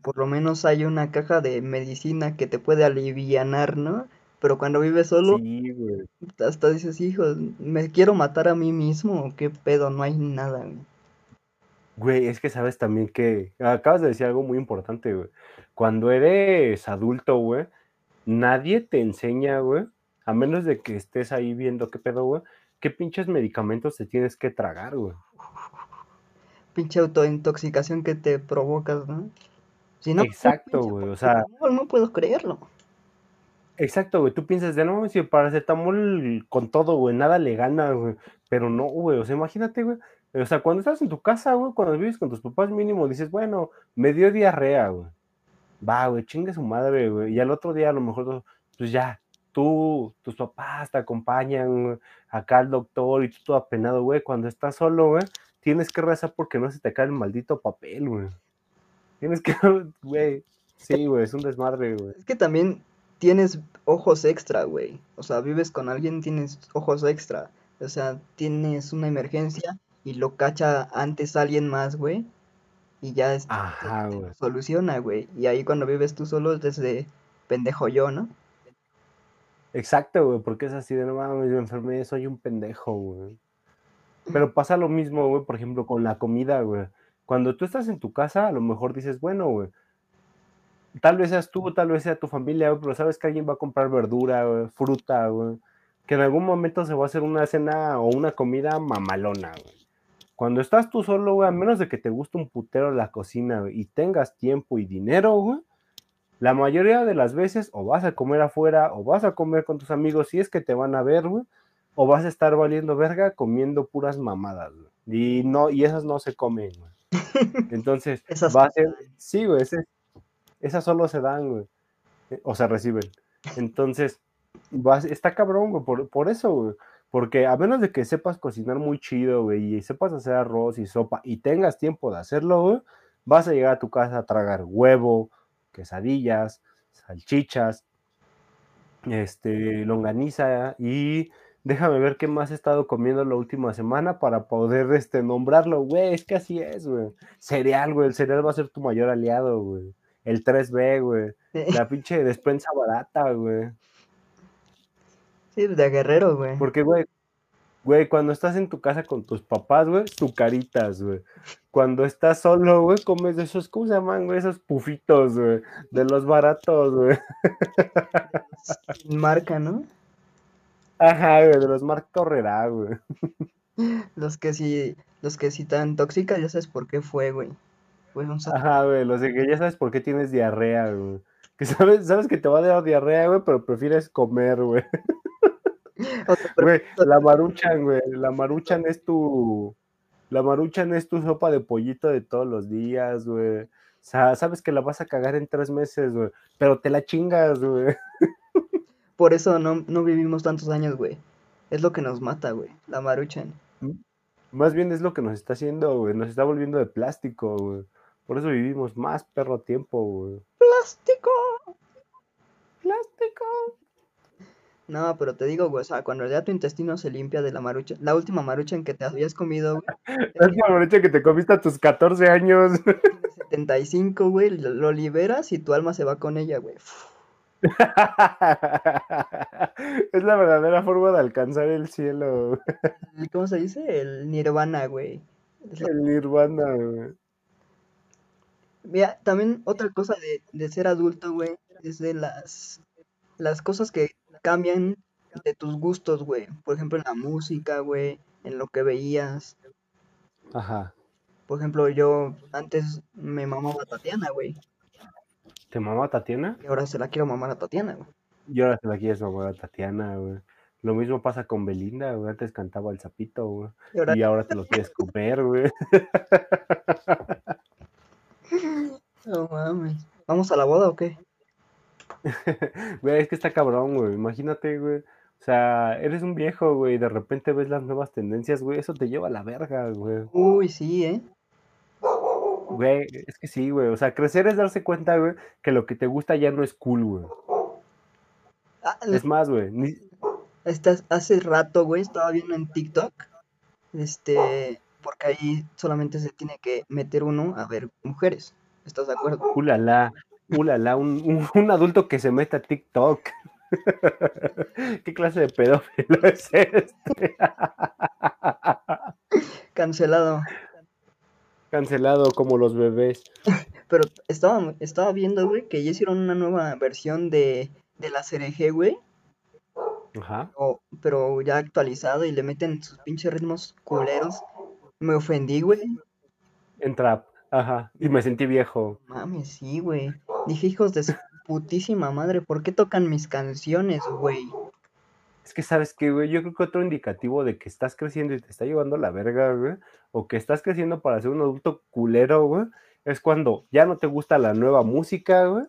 por lo menos hay una caja de medicina que te puede alivianar, ¿no? Pero cuando vives solo, sí, güey. hasta dices, hijo, ¿me quiero matar a mí mismo qué pedo? No hay nada, güey. Güey, es que sabes también que acabas de decir algo muy importante, güey. Cuando eres adulto, güey, nadie te enseña, güey, a menos de que estés ahí viendo qué pedo, güey, qué pinches medicamentos te tienes que tragar, güey. Pinche autointoxicación que te provocas, ¿no? Si no Exacto, güey, o sea... No, puedo creerlo. Exacto, güey, tú piensas de no, si paracetamol con todo, güey, nada le gana, güey, pero no, güey, o sea, imagínate, güey, o sea, cuando estás en tu casa, güey, cuando vives con tus papás mínimo, dices, bueno, me dio diarrea, güey. Va, güey, chingue su madre, güey. Y al otro día a lo mejor, pues ya, tú, tus papás te acompañan acá al doctor y tú todo apenado, güey. Cuando estás solo, güey, tienes que rezar porque no se te cae el maldito papel, güey. Tienes que, güey, sí, güey, es un desmadre, güey. Es que también tienes ojos extra, güey. O sea, vives con alguien, tienes ojos extra. O sea, tienes una emergencia y lo cacha antes alguien más, güey. Y ya es, Ajá, soluciona, güey. Y ahí cuando vives tú solo desde pendejo yo, ¿no? Exacto, güey, porque es así de no mames, yo enfermé, soy un pendejo, güey. Pero pasa lo mismo, güey, por ejemplo, con la comida, güey. Cuando tú estás en tu casa, a lo mejor dices, bueno, güey, tal vez seas tú, tal vez sea tu familia, güey, pero sabes que alguien va a comprar verdura, güey, fruta, güey, que en algún momento se va a hacer una cena o una comida mamalona, güey. Cuando estás tú solo, güey, a menos de que te guste un putero la cocina y tengas tiempo y dinero, güey, la mayoría de las veces o vas a comer afuera o vas a comer con tus amigos si es que te van a ver, güey, o vas a estar valiendo verga comiendo puras mamadas, güey. Y no, y esas no se comen, güey. Entonces, va a ser, sí, güey, esas solo se dan, güey. Eh, o se reciben. Entonces, vas, está cabrón, güey, por, por eso, güey. Porque a menos de que sepas cocinar muy chido, güey, y sepas hacer arroz y sopa y tengas tiempo de hacerlo, güey, vas a llegar a tu casa a tragar huevo, quesadillas, salchichas, este, longaniza y déjame ver qué más he estado comiendo la última semana para poder este, nombrarlo, güey, es que así es, güey. Cereal, güey, el cereal va a ser tu mayor aliado, güey. El 3B, güey. La pinche despensa barata, güey. Sí, de guerrero, güey. Porque, güey, güey, cuando estás en tu casa con tus papás, güey, caritas, güey. Cuando estás solo, güey, comes de esos, ¿cómo se llaman, güey? Esos pufitos, güey. De los baratos, güey. Marca, ¿no? Ajá, güey, de los marca Correrá, güey. Los que sí, los que sí tan tóxicas, ya sabes por qué fue, güey. Ajá, güey, los de que ya sabes por qué tienes diarrea, güey. Que sabes, sabes que te va a dar diarrea, güey, pero prefieres comer, güey. Güey, la maruchan, güey. La maruchan es tu. La maruchan es tu sopa de pollito de todos los días, güey. O sea, sabes que la vas a cagar en tres meses, güey. Pero te la chingas, güey. Por eso no, no vivimos tantos años, güey. Es lo que nos mata, güey. La maruchan. Más bien es lo que nos está haciendo, güey. Nos está volviendo de plástico, güey. Por eso vivimos más perro tiempo, güey. ¡Plástico! ¡Plástico! No, pero te digo, güey, o sea, cuando ya tu intestino se limpia de la marucha, la última marucha en que te habías comido, güey. La última marucha que te comiste a tus 14 años. 75, güey, lo liberas y tu alma se va con ella, güey. es la verdadera forma de alcanzar el cielo. ¿Cómo se dice? El nirvana, güey. El nirvana, güey. Mira, también otra cosa de, de ser adulto, güey, es de las, las cosas que cambian de tus gustos, güey. Por ejemplo, en la música, güey, en lo que veías. Ajá. Por ejemplo, yo antes me mamaba a Tatiana, güey. ¿Te mamaba a Tatiana? Y ahora se la quiero mamar a Tatiana, güey. Y ahora se la quieres mamar a Tatiana, güey. Lo mismo pasa con Belinda, güey. Antes cantaba el sapito, güey. Y ahora, te lo quieres comer, güey. No mames. ¿Vamos a la boda o qué? güey, es que está cabrón, güey. Imagínate, güey. O sea, eres un viejo, güey, y de repente ves las nuevas tendencias, güey. Eso te lleva a la verga, güey. Uy, sí, ¿eh? Güey, es que sí, güey. O sea, crecer es darse cuenta, güey, que lo que te gusta ya no es cool, güey. Ah, es más, güey. Estás, hace rato, güey, estaba viendo en TikTok. Este, porque ahí solamente se tiene que meter uno a ver mujeres. ¿Estás de acuerdo? Ulala. Ulala, un, un, adulto que se mete a TikTok. ¿Qué clase de pedófilo es este? Cancelado. Cancelado como los bebés. Pero estaba, estaba viendo, güey, que ya hicieron una nueva versión de, de la CRG, güey. Ajá. o- pero ya actualizado y le meten sus pinches ritmos culeros. Me ofendí, güey. En trap. Ajá. Y me sentí viejo. Mames, sí, güey. Dije, hijos de su putísima madre, ¿por qué tocan mis canciones, güey? Es que, ¿sabes qué, güey? Yo creo que otro indicativo de que estás creciendo y te está llevando la verga, güey, o que estás creciendo para ser un adulto culero, güey, es cuando ya no te gusta la nueva música, güey,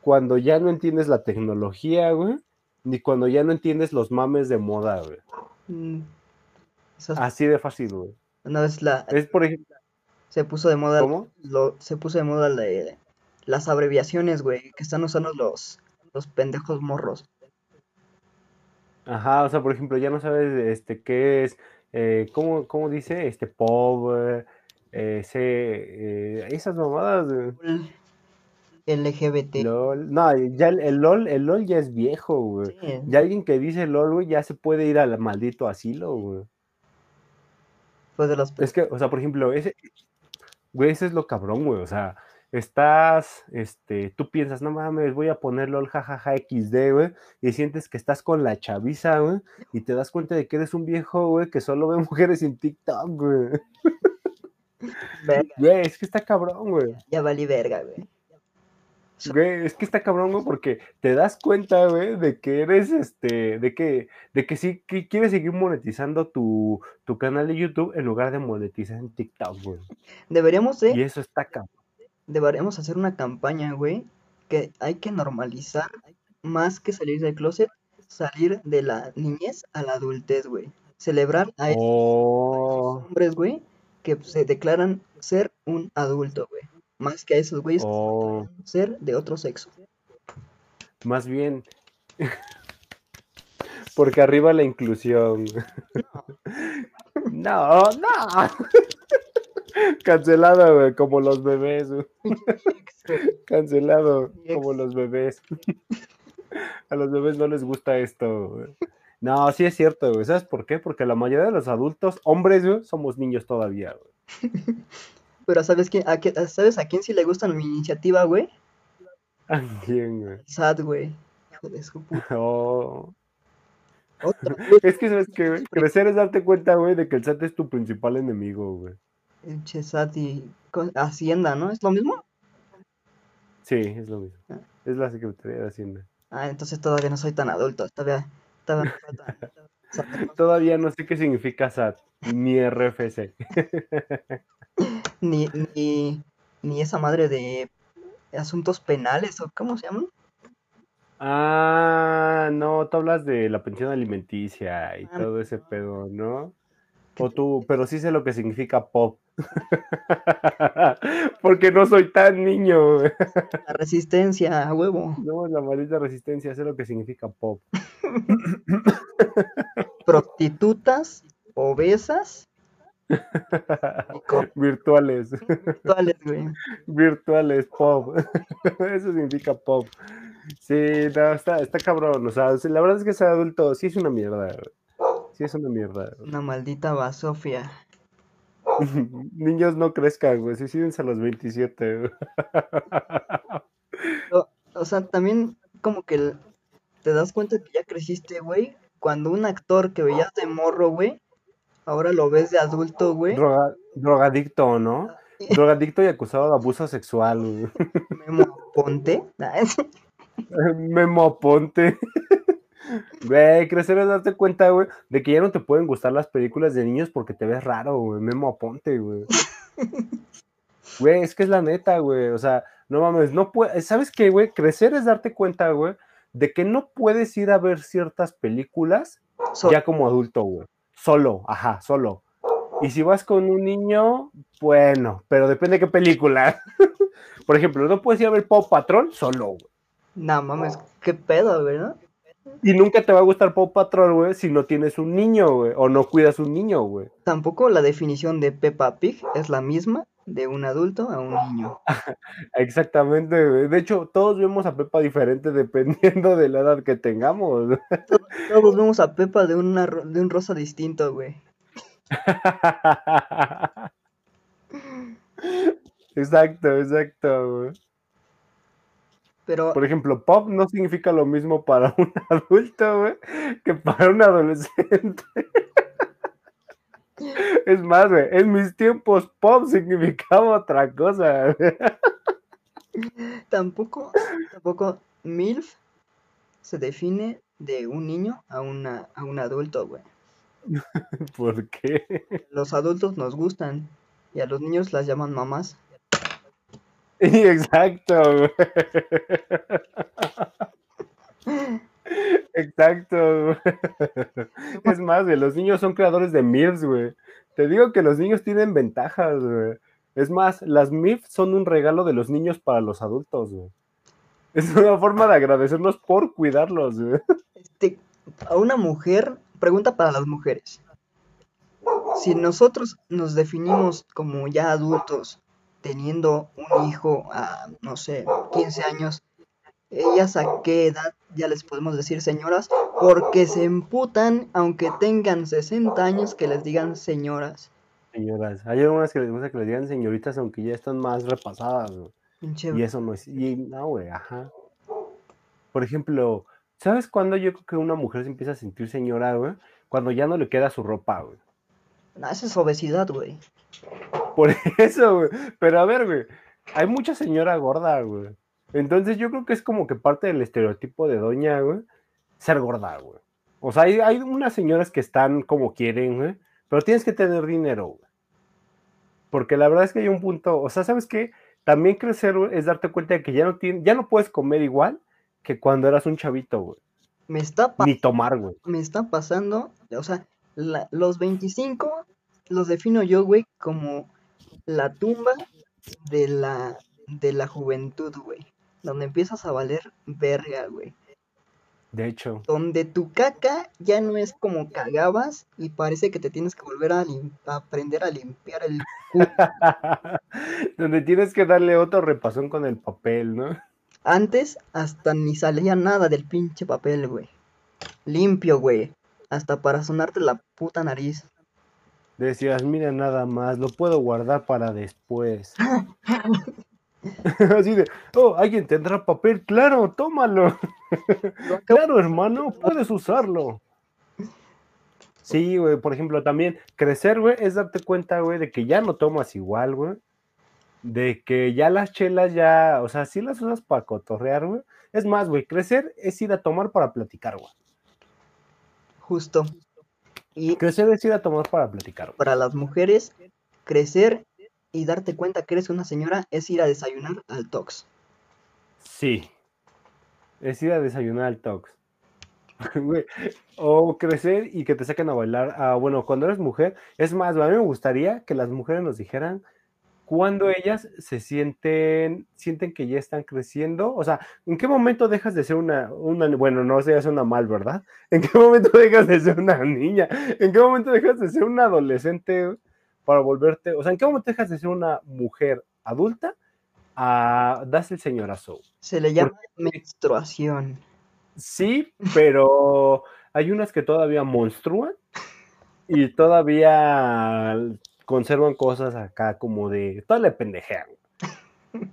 cuando ya no entiendes la tecnología, güey, ni cuando ya no entiendes los mames de moda, güey. Mm, esas- Así de fácil, güey. Una vez la, Es, por ejemplo, se puso de moda, ¿cómo? lo, se puso de moda la- las abreviaciones, güey, que están usando los, los pendejos morros. Ajá, o sea, por ejemplo, ya no sabes este qué es, eh, ¿cómo, cómo dice? Este güey, eh, ese, eh, esas mamadas. LGBT. LOL. No, ya el, el LOL, el LOL ya es viejo, güey. Sí, Ya alguien que dice LOL, güey, ya se puede ir al maldito asilo, güey. De los Es que, o sea, por ejemplo, ese, güey, ese es lo cabrón, güey. O sea, estás, este, tú piensas, no mames, voy a poner LOL jajaja XD, güey, y sientes que estás con la chaviza, güey, y te das cuenta de que eres un viejo, güey, que solo ve mujeres en TikTok, güey. verga, Güey, es que está cabrón, güey. ya valí verga, güey. Güey, es que está cabrón, güey, porque te das cuenta, güey, de que eres, este, de que, de que sí, que quieres seguir monetizando tu, tu canal de YouTube en lugar de monetizar en TikTok, güey. Deberíamos de Y eso está cabrón. deberíamos hacer una campaña, güey, que hay que normalizar más que salir del closet, salir de la niñez a la adultez, güey. Celebrar a esos Oh, hombres, güey, que se declaran ser un adulto, güey. Más que a esos güeyes que se oh, ser de otro sexo. más bien. Porque arriba la inclusión. No, no. Cancelado, güey, como los bebés. Cancelado, como los bebés. A los bebés no les gusta esto. güey. No, sí es cierto, güey. ¿Sabes por qué? Porque la mayoría de los adultos, hombres, güey, somos niños todavía, güey. Pero ¿sabes quién, a qué- ¿sabes a quién sí le gusta mi iniciativa, güey? ¿A quién, güey? Sad, güey. Hijo de su puta. Oh. Otra, güey. Es que, ¿sabes güey? Crecer es darte cuenta, güey, de que el SAT es tu principal enemigo, güey. Pinche Sad y Hacienda, ¿no? ¿Es lo mismo? Sí, es lo mismo. Ah. Es la Secretaría de Hacienda. Ah, entonces todavía no soy tan adulto. Todavía, todavía Todavía no sé qué significa SAT, ni RFC. Ni, ni, ni esa madre de asuntos penales o ¿cómo se llaman? Ah, no, tú hablas de la pensión alimenticia y Ah, todo ese pedo, ¿no? O tú, pero sí sé lo que significa pop. Porque no soy tan niño. La resistencia, a huevo. No, la maldita resistencia, sé lo que significa pop. Prostitutas, obesas Virtuales, virtuales, güey. virtuales, pop. Eso significa pop. Sí, no, está, está cabrón. O sea, la verdad es que ser adulto sí es una mierda. Sí es una mierda. Una maldita basofia. Niños no crezcan, güey. Suicídense a los 27. güey. O, o sea, también como que te das cuenta que ya creciste, güey. Cuando un actor que veías de morro, güey, ahora lo ves de adulto, güey. Droga- drogadicto, ¿no? Drogadicto y acusado de abuso sexual. güey. Memo Ponte. Memo Aponte. Güey, crecer es darte cuenta, güey, de que ya no te pueden gustar las películas de niños porque te ves raro, güey. Memo Aponte, güey. Güey, es que es la neta, güey. O sea, no mames, no puedes. ¿Sabes qué, güey? Crecer es darte cuenta, güey, de que no puedes ir a ver ciertas películas So- ya como adulto, güey. Solo, ajá, solo. Y si vas con un niño, bueno, pero depende de qué película. Por ejemplo, no puedes ir a ver Pop Patrol solo, güey. No mames, qué pedo, güey, ¿no? Y nunca te va a gustar Pop Patrol, güey, si no tienes un niño, güey, o no cuidas un niño, güey. Tampoco la definición de Peppa Pig es la misma de un adulto a un niño. Exactamente. De hecho, todos vemos a Pepa diferente dependiendo de la edad que tengamos. Todos vemos a Peppa de, una, de un rosa distinto, güey. Exacto, exacto, güey. Pero, Por ejemplo, pop no significa lo mismo para un adulto, güey, que para un adolescente. Es más, güey, en mis tiempos pop significaba otra cosa. tampoco, tampoco MILF se define de un niño a, una, a un adulto, güey. ¿Por qué? Los adultos nos gustan y a los niños las llaman mamás. Exacto, güey. Exacto. Es más, güey, los niños son creadores de MILFs, güey. Te digo que los niños tienen ventajas, güey. Es más, las MILFs son un regalo de los niños para los adultos, güey. Es una forma de agradecerlos por cuidarlos, güey. Este, a una mujer, pregunta para las mujeres. Si nosotros nos definimos como ya adultos, teniendo un hijo a, no sé, 15 años, ellas a qué edad ya les podemos decir señoras, porque se emputan aunque tengan 60 años que les digan señoras. Señoras, hay algunas que les gusta que les digan señoritas, aunque ya están más repasadas, güey. Y eso no es. Y no, güey, ajá. Por ejemplo, ¿sabes cuándo yo creo que una mujer se empieza a sentir señora, güey? Cuando ya no le queda su ropa, güey. No, esa es obesidad, güey. Por eso, güey. Pero a ver, güey. Hay mucha señora gorda, güey. Entonces yo creo que es como que parte del estereotipo de doña, güey. Ser gorda, güey. O sea, hay, hay unas señoras que están como quieren, güey. Pero tienes que tener dinero, güey. Porque la verdad es que hay un punto. O sea, ¿sabes qué? También crecer güey, es darte cuenta de que ya no, tienes, ya no puedes comer igual que cuando eras un chavito, güey. Me está, Ni tomar, güey. me está pasando, o sea, la- los 25 los defino yo, güey, como la tumba de la, de la juventud, güey. Donde empiezas a valer verga, güey. De hecho. Donde tu caca ya no es como cagabas y parece que te tienes que volver a, a aprender a limpiar el culo. Donde tienes que darle otro repasón con el papel, ¿no? Antes hasta ni salía nada del pinche papel, güey. Limpio, güey. Hasta para sonarte la puta nariz. Decías, mira nada más, lo puedo guardar para después. Así de, oh, alguien tendrá papel, claro, tómalo. Claro, hermano, puedes usarlo. Sí, güey, por ejemplo, también crecer, güey, es darte cuenta, güey, de que ya no tomas igual, güey. De que ya las chelas ya, o sea, sí las usas para cotorrear, güey. Es más, güey, crecer es ir a tomar para platicar, güey. Justo. Y Crecer es ir a tomar para platicar, güey. para las mujeres, crecer y darte cuenta que eres una señora es ir a desayunar al Tox. Sí. Es ir a desayunar al Tox. O crecer y que te saquen a bailar. Ah, bueno, cuando eres mujer, es más, a mí me gustaría que las mujeres nos dijeran cuando ellas se sienten, sienten que ya están creciendo. O sea, ¿en qué momento dejas de ser una, una bueno, no seas una mal, ¿verdad? ¿En qué momento dejas de ser una niña? ¿En qué momento dejas de ser una adolescente para volverte? O sea, ¿en qué momento dejas de ser una mujer adulta a das el señorazo? Se le llama menstruación. Sí, pero hay unas que todavía monstrúan y todavía conservan cosas acá como de. Toda la pendejean.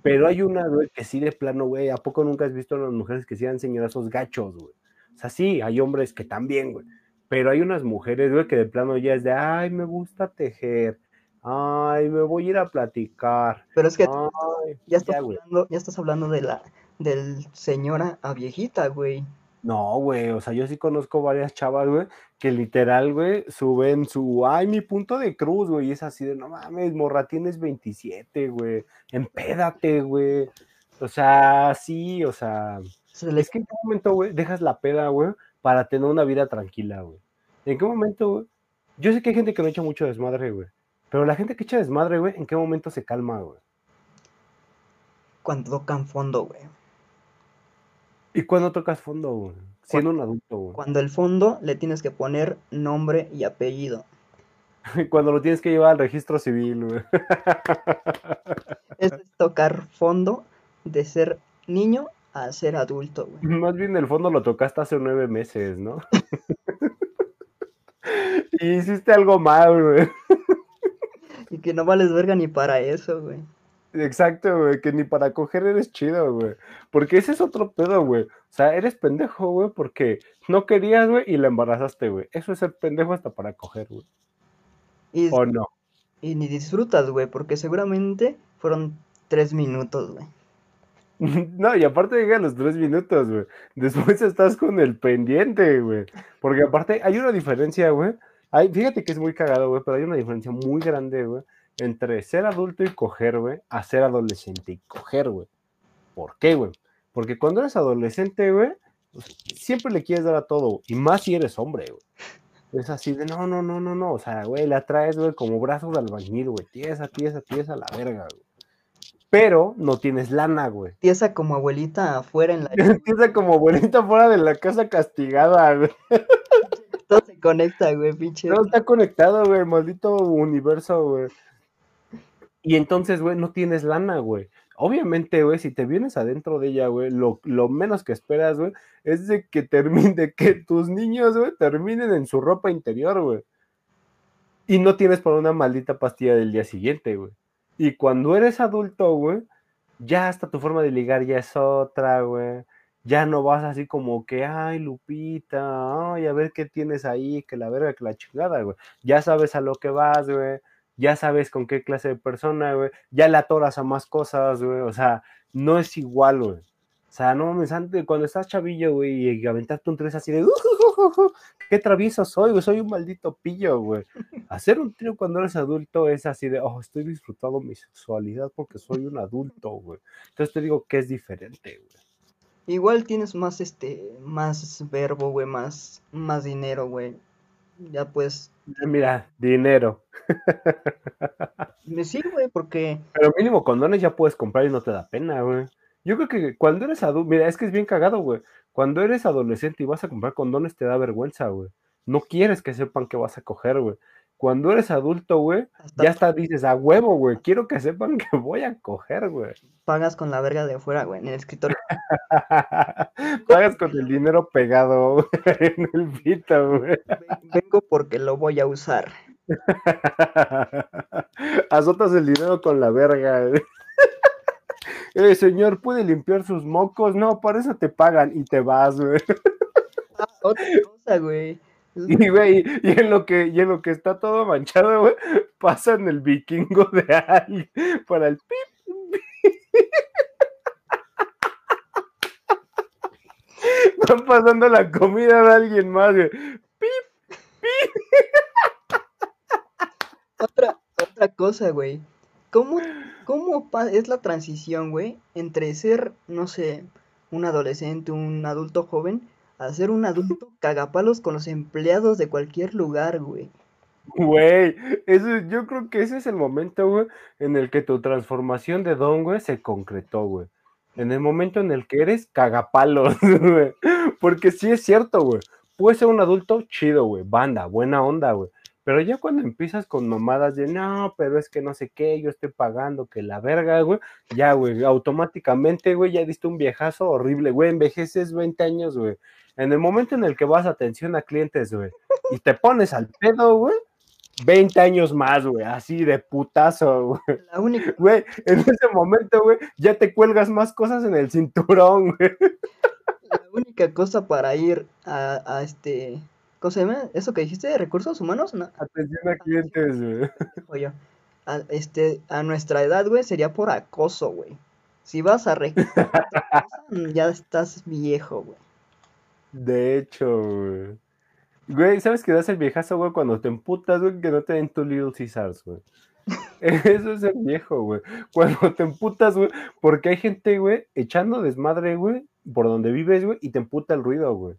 Pero hay una, güey, que sí de plano, güey. ¿A poco nunca has visto a las mujeres que sean señorazos gachos, güey? O sea, sí, hay hombres que también, güey. Pero hay unas mujeres, güey, que de plano ya es de, ay, me gusta tejer. Ay, me voy a ir a platicar. Pero es que Ay, ya estás ya, hablando, ya estás hablando de la del señora a viejita, güey. No, güey, o sea, yo sí conozco varias chavas, güey, que literal, güey, suben su, ay, mi punto de cruz, güey, y es así de, no mames, morra, tienes 27, güey, empédate, güey. O sea, sí, o sea, Se es que en qué momento, güey, dejas la peda, güey, para tener una vida tranquila, güey. ¿En qué momento, güey? Yo sé que hay gente que no echa mucho desmadre, güey, pero la gente que echa desmadre, güey, ¿en qué momento se calma, güey? cuando tocan fondo, güey. ¿Y cuándo tocas fondo, güey? Siendo un adulto, güey. Cuando el fondo le tienes que poner nombre y apellido. Cuando lo tienes que llevar al registro civil, güey. Esto es tocar fondo de ser niño a ser adulto, güey. Más bien el fondo lo tocaste hace nueve meses, ¿no? y hiciste algo mal, güey. Y que no vales verga ni para eso, güey. Exacto, güey, que ni para coger eres chido, güey. Porque ese es otro pedo, güey. O sea, eres pendejo, güey, porque no querías, güey, y la embarazaste, güey. Eso es ser pendejo hasta para coger, güey. ¿O no? Y ni disfrutas, güey, porque seguramente fueron tres minutos, güey. No, y aparte llega los tres minutos, güey. Después estás con el pendiente, güey. Porque aparte hay una diferencia, güey. fíjate que es muy cagado, güey, pero hay una diferencia muy grande, güey, entre ser adulto y coger, güey, a ser adolescente y coger, güey. ¿Por qué, güey? Porque cuando eres adolescente, güey, pues, siempre le quieres dar a todo, y más si eres hombre, güey. Es así de, no, no, no, no, no, o sea, güey, la traes, güey, como brazos de albañil, güey, tiesa, tiesa, tiesa, la verga, güey. Pero no tienes lana, güey. Tiesa como abuelita afuera en la... tiesa como abuelita afuera de la casa castigada, güey. Todo se conecta, güey, pinche. Todo está conectado, güey, maldito universo, güey. Y entonces, güey, no tienes lana, güey. Obviamente, güey, si te vienes adentro de ella, güey, lo, menos que esperas, güey, es de que termine, de que tus niños, güey, terminen en su ropa interior, güey. Y no tienes por una maldita pastilla del día siguiente, güey. Y cuando eres adulto, güey, ya hasta tu forma de ligar ya es otra, güey. Ya no vas así como que, ay, Lupita, ay, a ver qué tienes ahí, que la verga, que la chingada, güey. Ya sabes a lo que vas, güey ya sabes con qué clase de persona, güey, ya le atoras a más cosas, güey, o sea, no es igual, güey. O sea, no mames, antes, cuando estás chavillo, güey, y aventarte un tres así de, uh, uh, uh, qué travieso soy, güey, soy un maldito pillo, güey. Hacer un trío cuando eres adulto es así de, oh, estoy disfrutando mi sexualidad porque soy un adulto, güey. Entonces te digo que es diferente, güey. Igual tienes más, este, más verbo, güey, más, más dinero, güey. Ya pues. Mira, dinero. Me sirve, güey, porque. Pero mínimo condones ya puedes comprar y no te da pena, güey. Yo creo que cuando eres adulto, mira, es que es bien cagado, güey. Cuando eres adolescente y vas a comprar condones te da vergüenza, güey. No quieres que sepan que vas a coger, güey cuando eres adulto, güey, ya hasta dices, a huevo, güey, quiero que sepan que voy a coger, güey. Pagas con la verga de afuera, güey, en el escritorio. Pagas con el dinero pegado güey, en el pito, güey. Vengo porque lo voy a usar. Azotas el dinero con la verga. Eh, señor, ¿puede limpiar sus mocos? No, por eso te pagan y te vas, güey. Ah, otra cosa, güey. Y, güey, y en lo que, y en lo que está todo manchado, güey, pasan el vikingo de alguien para el pip. Están pasando la comida de alguien más, güey. Pip, pip. Otra, otra cosa, güey. ¿Cómo, ¿Cómo es la transición, güey, entre ser, no sé, un adolescente, un adulto joven, a ser un adulto cagapalos con los empleados de cualquier lugar, güey. Güey, eso, yo creo que ese es el momento, güey, en el que tu transformación de don, güey, se concretó, güey. En el momento en el que eres cagapalos, güey. Porque sí es cierto, güey. Puedes ser un adulto chido, güey, banda, buena onda, güey. Pero ya cuando empiezas con mamadas de no, pero es que no sé qué, yo estoy pagando, que la verga, güey, ya, güey, automáticamente, güey, ya diste un viejazo horrible, güey, envejeces 20 años, güey. En el momento en el que vas a atención a clientes, güey, y te pones al pedo, güey, 20 años más, güey, así de putazo, güey. La única. Güey, en ese momento, güey, ya te cuelgas más cosas en el cinturón, güey. La única cosa para ir a, a este. ¿Cómo se llama? ¿Eso que dijiste de recursos humanos? No. Atención a clientes, güey. A, este, a nuestra edad, güey, sería por acoso, güey. Si vas a registrar ya estás viejo, güey. De hecho, güey. Güey, ¿sabes qué das el viejazo, güey? Cuando te emputas, güey, que no te den tu Little Caesars, güey. Eso es el viejo, güey. Cuando te emputas, güey, porque hay gente, güey, echando desmadre, güey, por donde vives, güey, y te emputa el ruido, güey.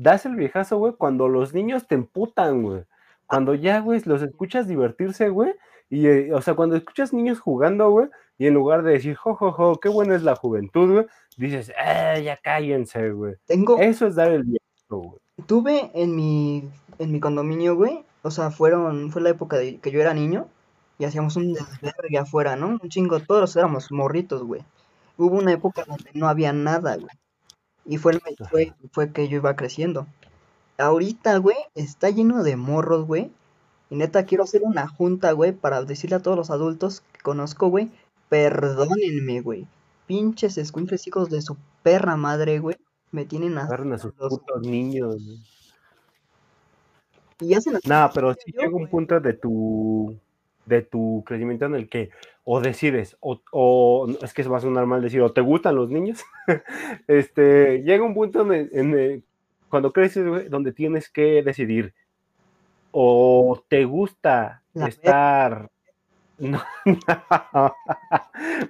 Das el viejazo, güey, cuando los niños te emputan, güey. Cuando ya, güey, los escuchas divertirse, güey, y, eh, o sea, cuando escuchas niños jugando, güey, y en lugar de decir, jo, jo, jo, qué buena es la juventud, güey, dices, eh, ya cállense, güey. Tengo... Eso es dar el viejo, güey. Tuve en mi, en mi condominio, güey, o sea, fueron, fue la época de que yo era niño, y hacíamos un desvergue afuera, ¿no? Un chingo, todos éramos morritos, güey. Hubo una época donde no había nada, güey. Y fue, fue, fue que yo iba creciendo. Ahorita, güey, está lleno de morros, güey, Y neta, quiero hacer una junta, güey, para decirle a todos los adultos que conozco, güey, perdónenme, güey. Pinches escuincles hijos de su perra madre, güey. Me tienen a... a sus putos niños. Y hacen Nada, pero si llega un punto de tu de tu crecimiento en el que o decides, o, es que se va a sonar mal decir, o te gustan los niños, este, llega un punto en, cuando creces, donde tienes que decidir, o te gusta estar...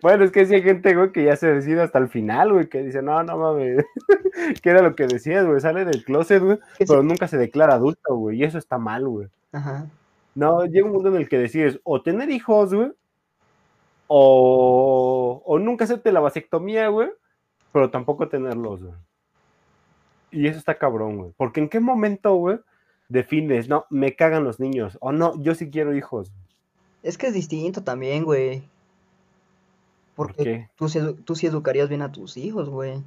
bueno, es que si hay gente, güey, que ya se decide hasta el final, güey, que dice, no, no mames, que era lo que decías, güey, sale del closet, güey, pero nunca se declara adulto, güey, y eso está mal, güey. Ajá. No, llega un mundo en el que decides o tener hijos, güey, o, o nunca hacerte la vasectomía, güey, pero tampoco tenerlos, güey. Y eso está cabrón, güey. Porque en qué momento, güey, defines, no, me cagan los niños, o no, yo sí quiero hijos. Es que es distinto también, güey. Porque ¿Por qué? Tú, tú sí educarías bien a tus hijos, güey.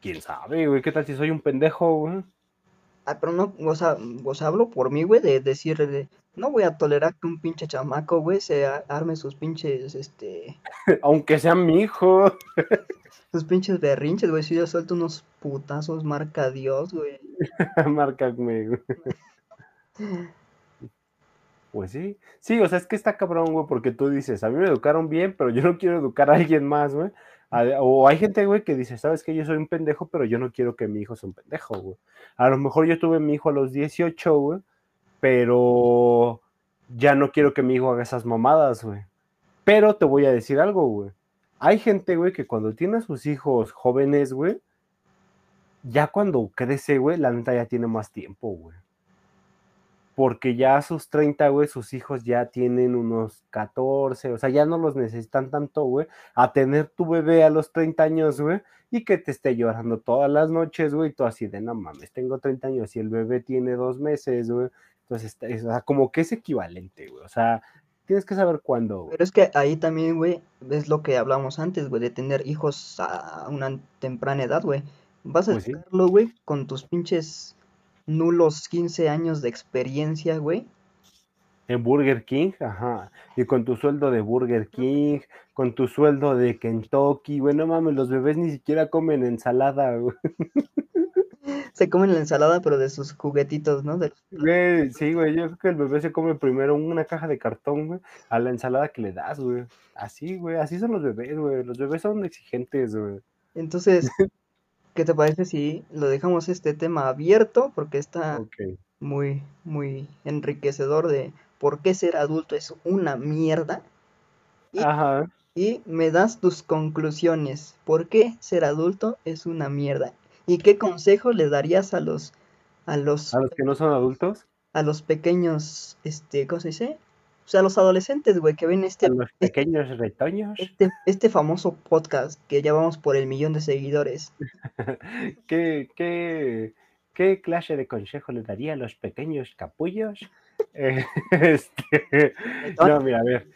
¿Quién sabe, güey? ¿Qué tal si soy un pendejo, güey? Ah, pero no, o sea, o sea, hablo por mí, güey, de decirle, no voy a tolerar que un pinche chamaco, güey, se arme sus pinches, este... Aunque sea mi hijo. sus pinches berrinches, güey, si yo suelto unos putazos, marca Dios, güey. marca güey. Pues sí, sí, o sea, es que está cabrón, güey, porque tú dices, a mí me educaron bien, pero yo no quiero educar a alguien más, güey. O hay gente, güey, que dice, sabes que yo soy un pendejo, pero yo no quiero que mi hijo sea un pendejo, güey. A lo mejor yo tuve mi hijo a los 18, güey, pero ya no quiero que mi hijo haga esas mamadas, güey. Pero te voy a decir algo, güey. Hay gente, güey, que cuando tiene a sus hijos jóvenes, güey, ya cuando crece, güey, la neta ya tiene más tiempo, güey porque ya a sus 30, güey, sus hijos ya tienen unos 14, o sea, ya no los necesitan tanto, güey, a tener tu bebé a los 30 años, güey, y que te esté llorando todas las noches, güey, y tú así de, no mames, tengo 30 años y el bebé tiene dos meses, güey, entonces, o sea, como que es equivalente, güey, o sea, tienes que saber cuándo. Pero es que ahí también, güey, es lo que hablamos antes, güey, de tener hijos a una temprana edad, güey. Vas a pues güey, con tus pinches nulos 15 años de experiencia, güey. En Burger King, ajá. Y con tu sueldo de Burger King, con tu sueldo de Kentucky, güey, no mames, los bebés ni siquiera comen ensalada, güey. Se comen la ensalada, pero de sus juguetitos, ¿no? Güey, sí, güey, yo creo que el bebé se come primero una caja de cartón, güey, a la ensalada que le das, güey. Así, güey, así son los bebés, güey. Los bebés son exigentes, güey. Entonces, ¿Qué te parece si lo dejamos este tema abierto? Porque está muy, muy enriquecedor de por qué ser adulto es una mierda. Y, Ajá. y me das tus conclusiones. ¿Por qué ser adulto es una mierda? ¿Y qué consejo le darías a los a los a los que no son adultos? A los pequeños, este, ¿cómo se dice? O sea, los adolescentes, güey, que ven este... los este pequeños retoños. Este, este, famoso podcast que ya vamos por el millón de seguidores. ¿Qué, qué, qué clase de consejo le daría a los pequeños capullos? Eh, este, no, mira, a ver,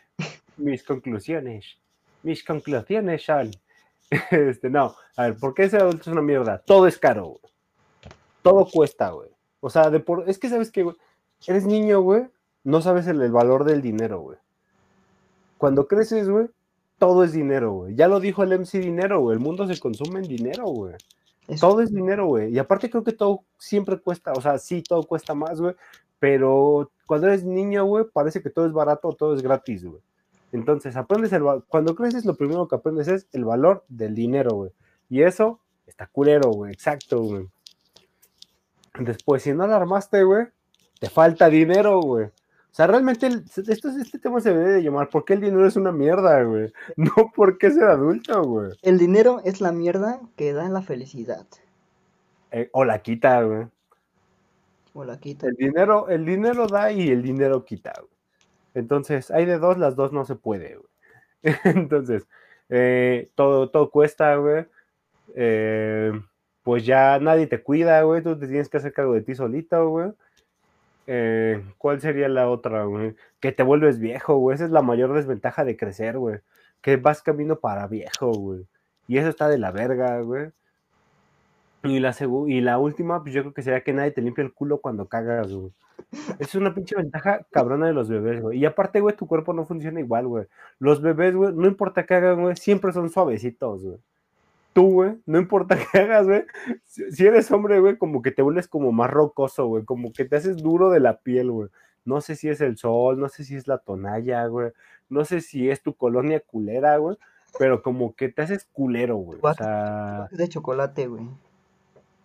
mis conclusiones. Mis conclusiones son... Este, no, a ver, ¿por qué ser adulto es una mierda? Todo es caro, güey. Todo cuesta, güey. O sea, de por... es que sabes que, güey, eres niño, güey, no sabes el, valor del dinero, güey. Cuando creces, güey, todo es dinero, güey. Ya lo dijo el MC Dinero, güey. El mundo se consume en dinero, güey. Todo es dinero, güey. Y aparte creo que todo siempre cuesta, o sea, sí, todo cuesta más, güey. Pero cuando eres niño, güey, parece que todo es barato, todo es gratis, güey. Entonces, aprendes el cuando creces, lo primero que aprendes es el valor del dinero, güey. Y eso está culero, güey. Exacto, güey. Después, si no lo armaste, güey, te falta dinero, güey. O sea, realmente esto, este tema se debe de llamar ¿Por qué el dinero es una mierda, güey? No por qué ser adulto, güey. El dinero es la mierda que da la felicidad. Eh, o la quita, güey. O la quita. El dinero, el dinero da y el dinero quita, güey. Entonces, hay de dos, las dos no se puede, güey. Entonces, eh, todo, todo cuesta, güey. Eh, pues ya nadie te cuida, güey. Tú te tienes que hacer cargo de ti solito, güey. Eh, ¿Cuál sería la otra, güey? Que te vuelves viejo, güey. Esa es la mayor desventaja de crecer, güey. Que vas camino para viejo, güey. Y eso está de la verga, güey. Y la, y la última, pues yo creo que sería que nadie te limpia el culo cuando cagas, güey. Es una pinche ventaja cabrona de los bebés, güey. Y aparte, güey, tu cuerpo no funciona igual, güey. Los bebés, güey, no importa qué hagan, güey, siempre son suavecitos, güey. Tú, güey, no importa qué hagas, güey. Si eres hombre, güey, como que te vuelves como más rocoso, güey. Como que te haces duro de la piel, güey. No sé si es el sol, no sé si es la tonalla, güey. No sé si es tu colonia culera, güey. Pero como que te haces culero, güey. O sea... De chocolate, güey.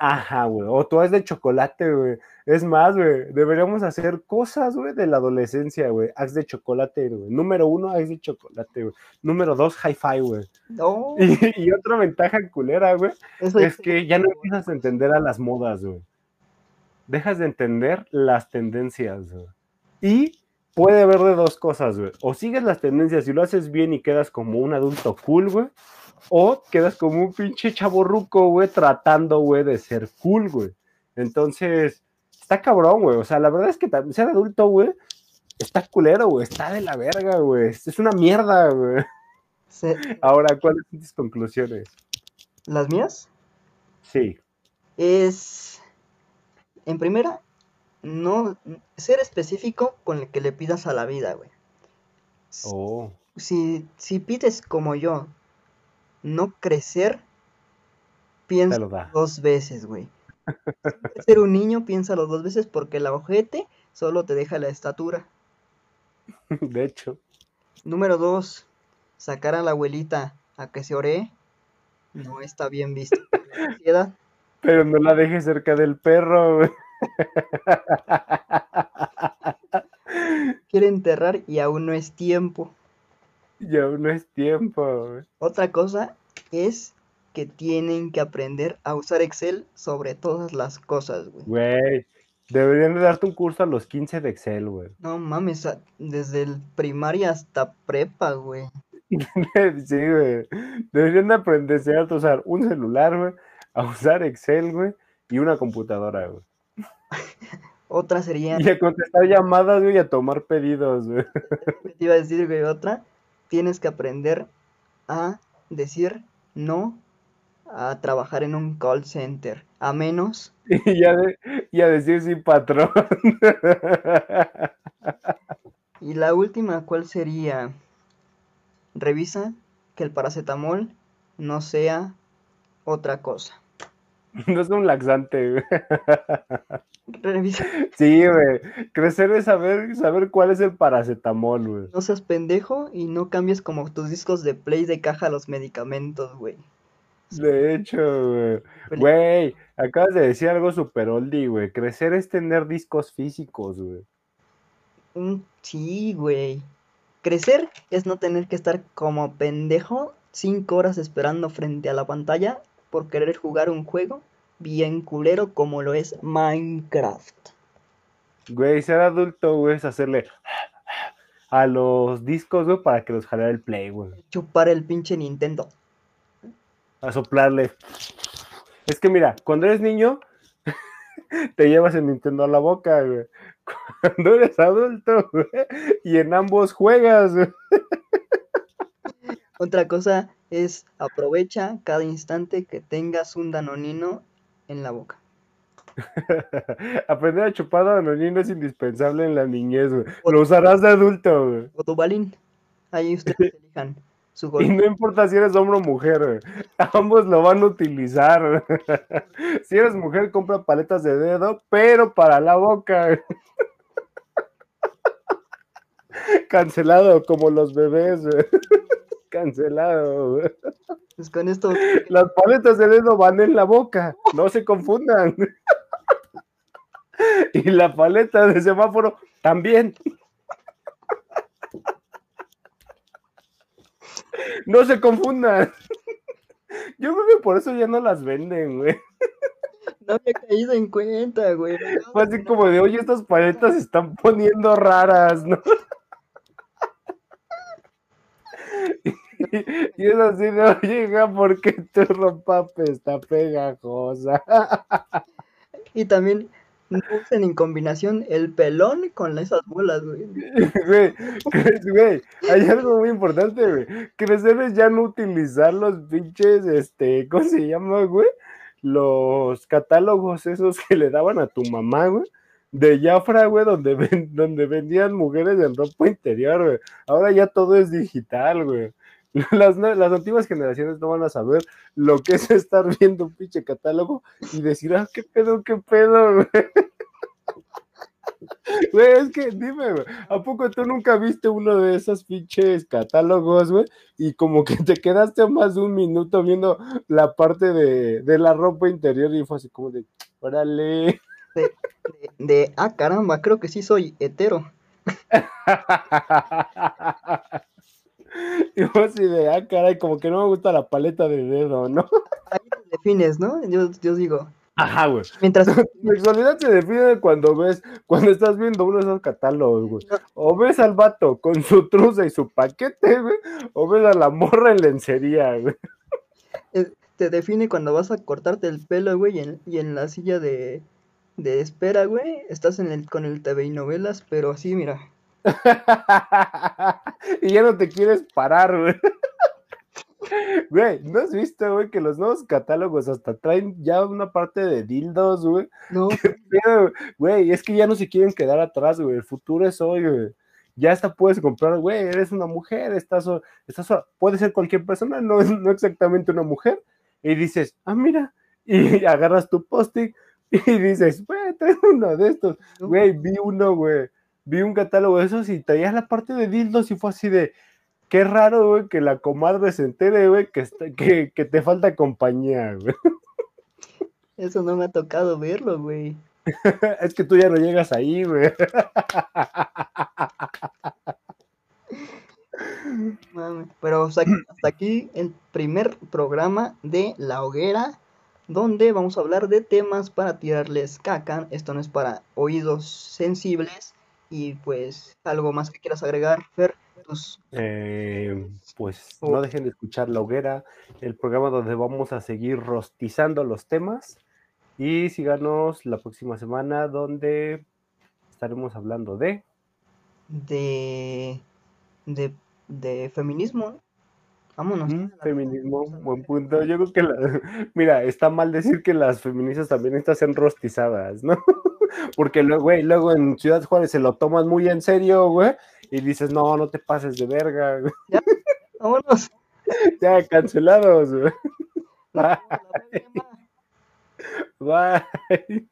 Ajá, güey. O tú es de chocolate, güey. Es más, güey. Deberíamos hacer cosas, güey, de la adolescencia, güey. Haz de chocolate, güey. Número uno, haz de chocolate, güey. Número dos, hi-fi, güey. No. Y, otra ventaja culera, güey, es que ya no empiezas a entender a las modas, güey. Dejas de entender las tendencias, güey. Y puede haber de dos cosas, güey. O sigues las tendencias y lo haces bien y quedas como un adulto cool, güey o quedas como un pinche chaborruco, güey, tratando, güey, de ser cool, güey. Entonces, está cabrón, güey. O sea, la verdad es que ser adulto, güey, está culero, güey. Está de la verga, güey. Es una mierda, güey. Ahora, ¿cuáles son tus conclusiones? ¿Las mías? Sí. Es. En primera, no ser específico con el que le pidas a la vida, güey. Oh. Si, si pides como yo, no crecer, piensa dos veces, güey. ser un niño, piénsalo dos veces porque la ojete solo te deja la estatura. De hecho. Número dos, sacar a la abuelita a que se ore no está bien visto Pero no la dejes cerca del perro, güey. Quiere enterrar y aún no es tiempo. Ya no es tiempo. Otra cosa es que tienen que aprender a usar Excel sobre todas las cosas, güey. Güey, deberían de darte un curso a los 15 de Excel, güey. No mames, desde el primaria hasta prepa, güey. sí, güey. Deberían de aprender a usar un celular, güey, a usar Excel, güey, y una computadora, güey. Otra sería... Y a contestar llamadas, güey, y a tomar pedidos, güey. Te iba a decir, güey, otra tienes que aprender a decir no a trabajar en un call center, a menos... Y a, decir sin patrón. y la última, ¿cuál sería? Revisa que el paracetamol no sea otra cosa. No es un laxante, Sí, güey. Crecer es saber, saber cuál es el paracetamol, güey. No seas pendejo y no cambies como tus discos de play de caja los medicamentos, güey. De hecho, güey. Güey, acabas de decir algo super oldie, güey. Crecer es tener discos físicos, güey. Sí, güey. Crecer es no tener que estar como pendejo cinco horas esperando frente a la pantalla por querer jugar un juego bien culero como lo es Minecraft. Güey, ser adulto, güey, es hacerle a los discos, güey, para que los jalara el play, güey. Chupar el pinche Nintendo. A soplarle. Es que mira, cuando eres niño, te llevas el Nintendo a la boca, güey. Cuando eres adulto, güey, y en ambos juegas, güey. Otra cosa es aprovecha cada instante que tengas un danonino en la boca. Aprender a chupar danonino es indispensable en la niñez, güey. Lo usarás de adulto, güey. O balín. Ahí ustedes elijan. Su y no importa si eres hombre o mujer, güey. ambos lo van a utilizar. si eres mujer, compra paletas de dedo, pero para la boca. Cancelado como los bebés. Güey. Cancelado. Pues con esto. Las paletas de dedo van en la boca, no se confundan. y la paleta de semáforo también. No se confundan. Yo creo que por eso ya no las venden, güey. No había caído en cuenta, güey. Fue así como de, oye, estas paletas se están poniendo raras, ¿no? y es así no llega porque tu ropa está pegajosa. y también no usen en combinación el pelón con esas bolas, güey. Güey, güey, hay algo muy importante, güey. Crecer es ya no utilizar los pinches, este, ¿cómo se llama, güey? los catálogos esos que le daban a tu mamá, güey, de Jafra, güey, donde, donde vendían mujeres en ropa interior, güey. Ahora ya todo es digital, güey. Las, las antiguas generaciones no van a saber lo que es estar viendo un pinche catálogo y decir, ah, qué pedo, qué pedo, güey. Güey, es que dime, güey, ¿a poco tú nunca viste uno de esos pinches catálogos, güey? Y como que te quedaste más de un minuto viendo la parte de, de la ropa interior y fue así como de, órale. De, de, ah, caramba, creo que sí soy hetero. y vos así de, ah, caray, como que no me gusta la paleta de dedo, ¿no? Ahí te defines, ¿no? Yo, yo digo, Ajá, güey. Mientras... La sexualidad se define cuando ves, cuando estás viendo uno de esos catálogos, güey. O ves al vato con su truza y su paquete, güey. O ves a la morra en lencería, güey. Te define cuando vas a cortarte el pelo, güey, y en, y en la silla de, de espera, güey. Estás en el, con el TV y novelas, pero así, mira. y ya no te quieres parar, güey. Güey, ¿no has visto, güey, que los nuevos catálogos hasta traen ya una parte de dildos, güey? No. Güey, es que ya no se quieren quedar atrás, güey. El futuro es hoy, güey. Ya hasta puedes comprar, güey, eres una mujer, estás, estás, puede ser cualquier persona, no, no exactamente una mujer. Y dices, ah, mira, y agarras tu post-it y dices, güey, traigo uno de estos. Güey, vi uno, güey, vi un catálogo de esos y traías la parte de dildos y fue así de, Qué raro, güey, que la comadre se entere, güey, que, que, que te falta compañía, güey. Eso no me ha tocado verlo, güey. es que tú ya no llegas ahí, güey. Pero hasta aquí el primer programa de La Hoguera, donde vamos a hablar de temas para tirarles caca. Esto no es para oídos sensibles. Y pues, algo más que quieras agregar, Fer. Eh, pues no dejen de escuchar La Hoguera, el programa donde vamos a seguir rostizando los temas. Y síganos la próxima semana donde estaremos hablando de... De... De, de feminismo. Vámonos. feminismo, buen punto. Yo creo que, mira, está mal decir que las feministas también están rostizadas, ¿no? Porque luego, güey, luego en Ciudad Juárez se lo toman muy en serio, güey, y dices, no, no te pases de verga, güey. Ya, vámonos. Ya, cancelados, güey. Bye. Bye.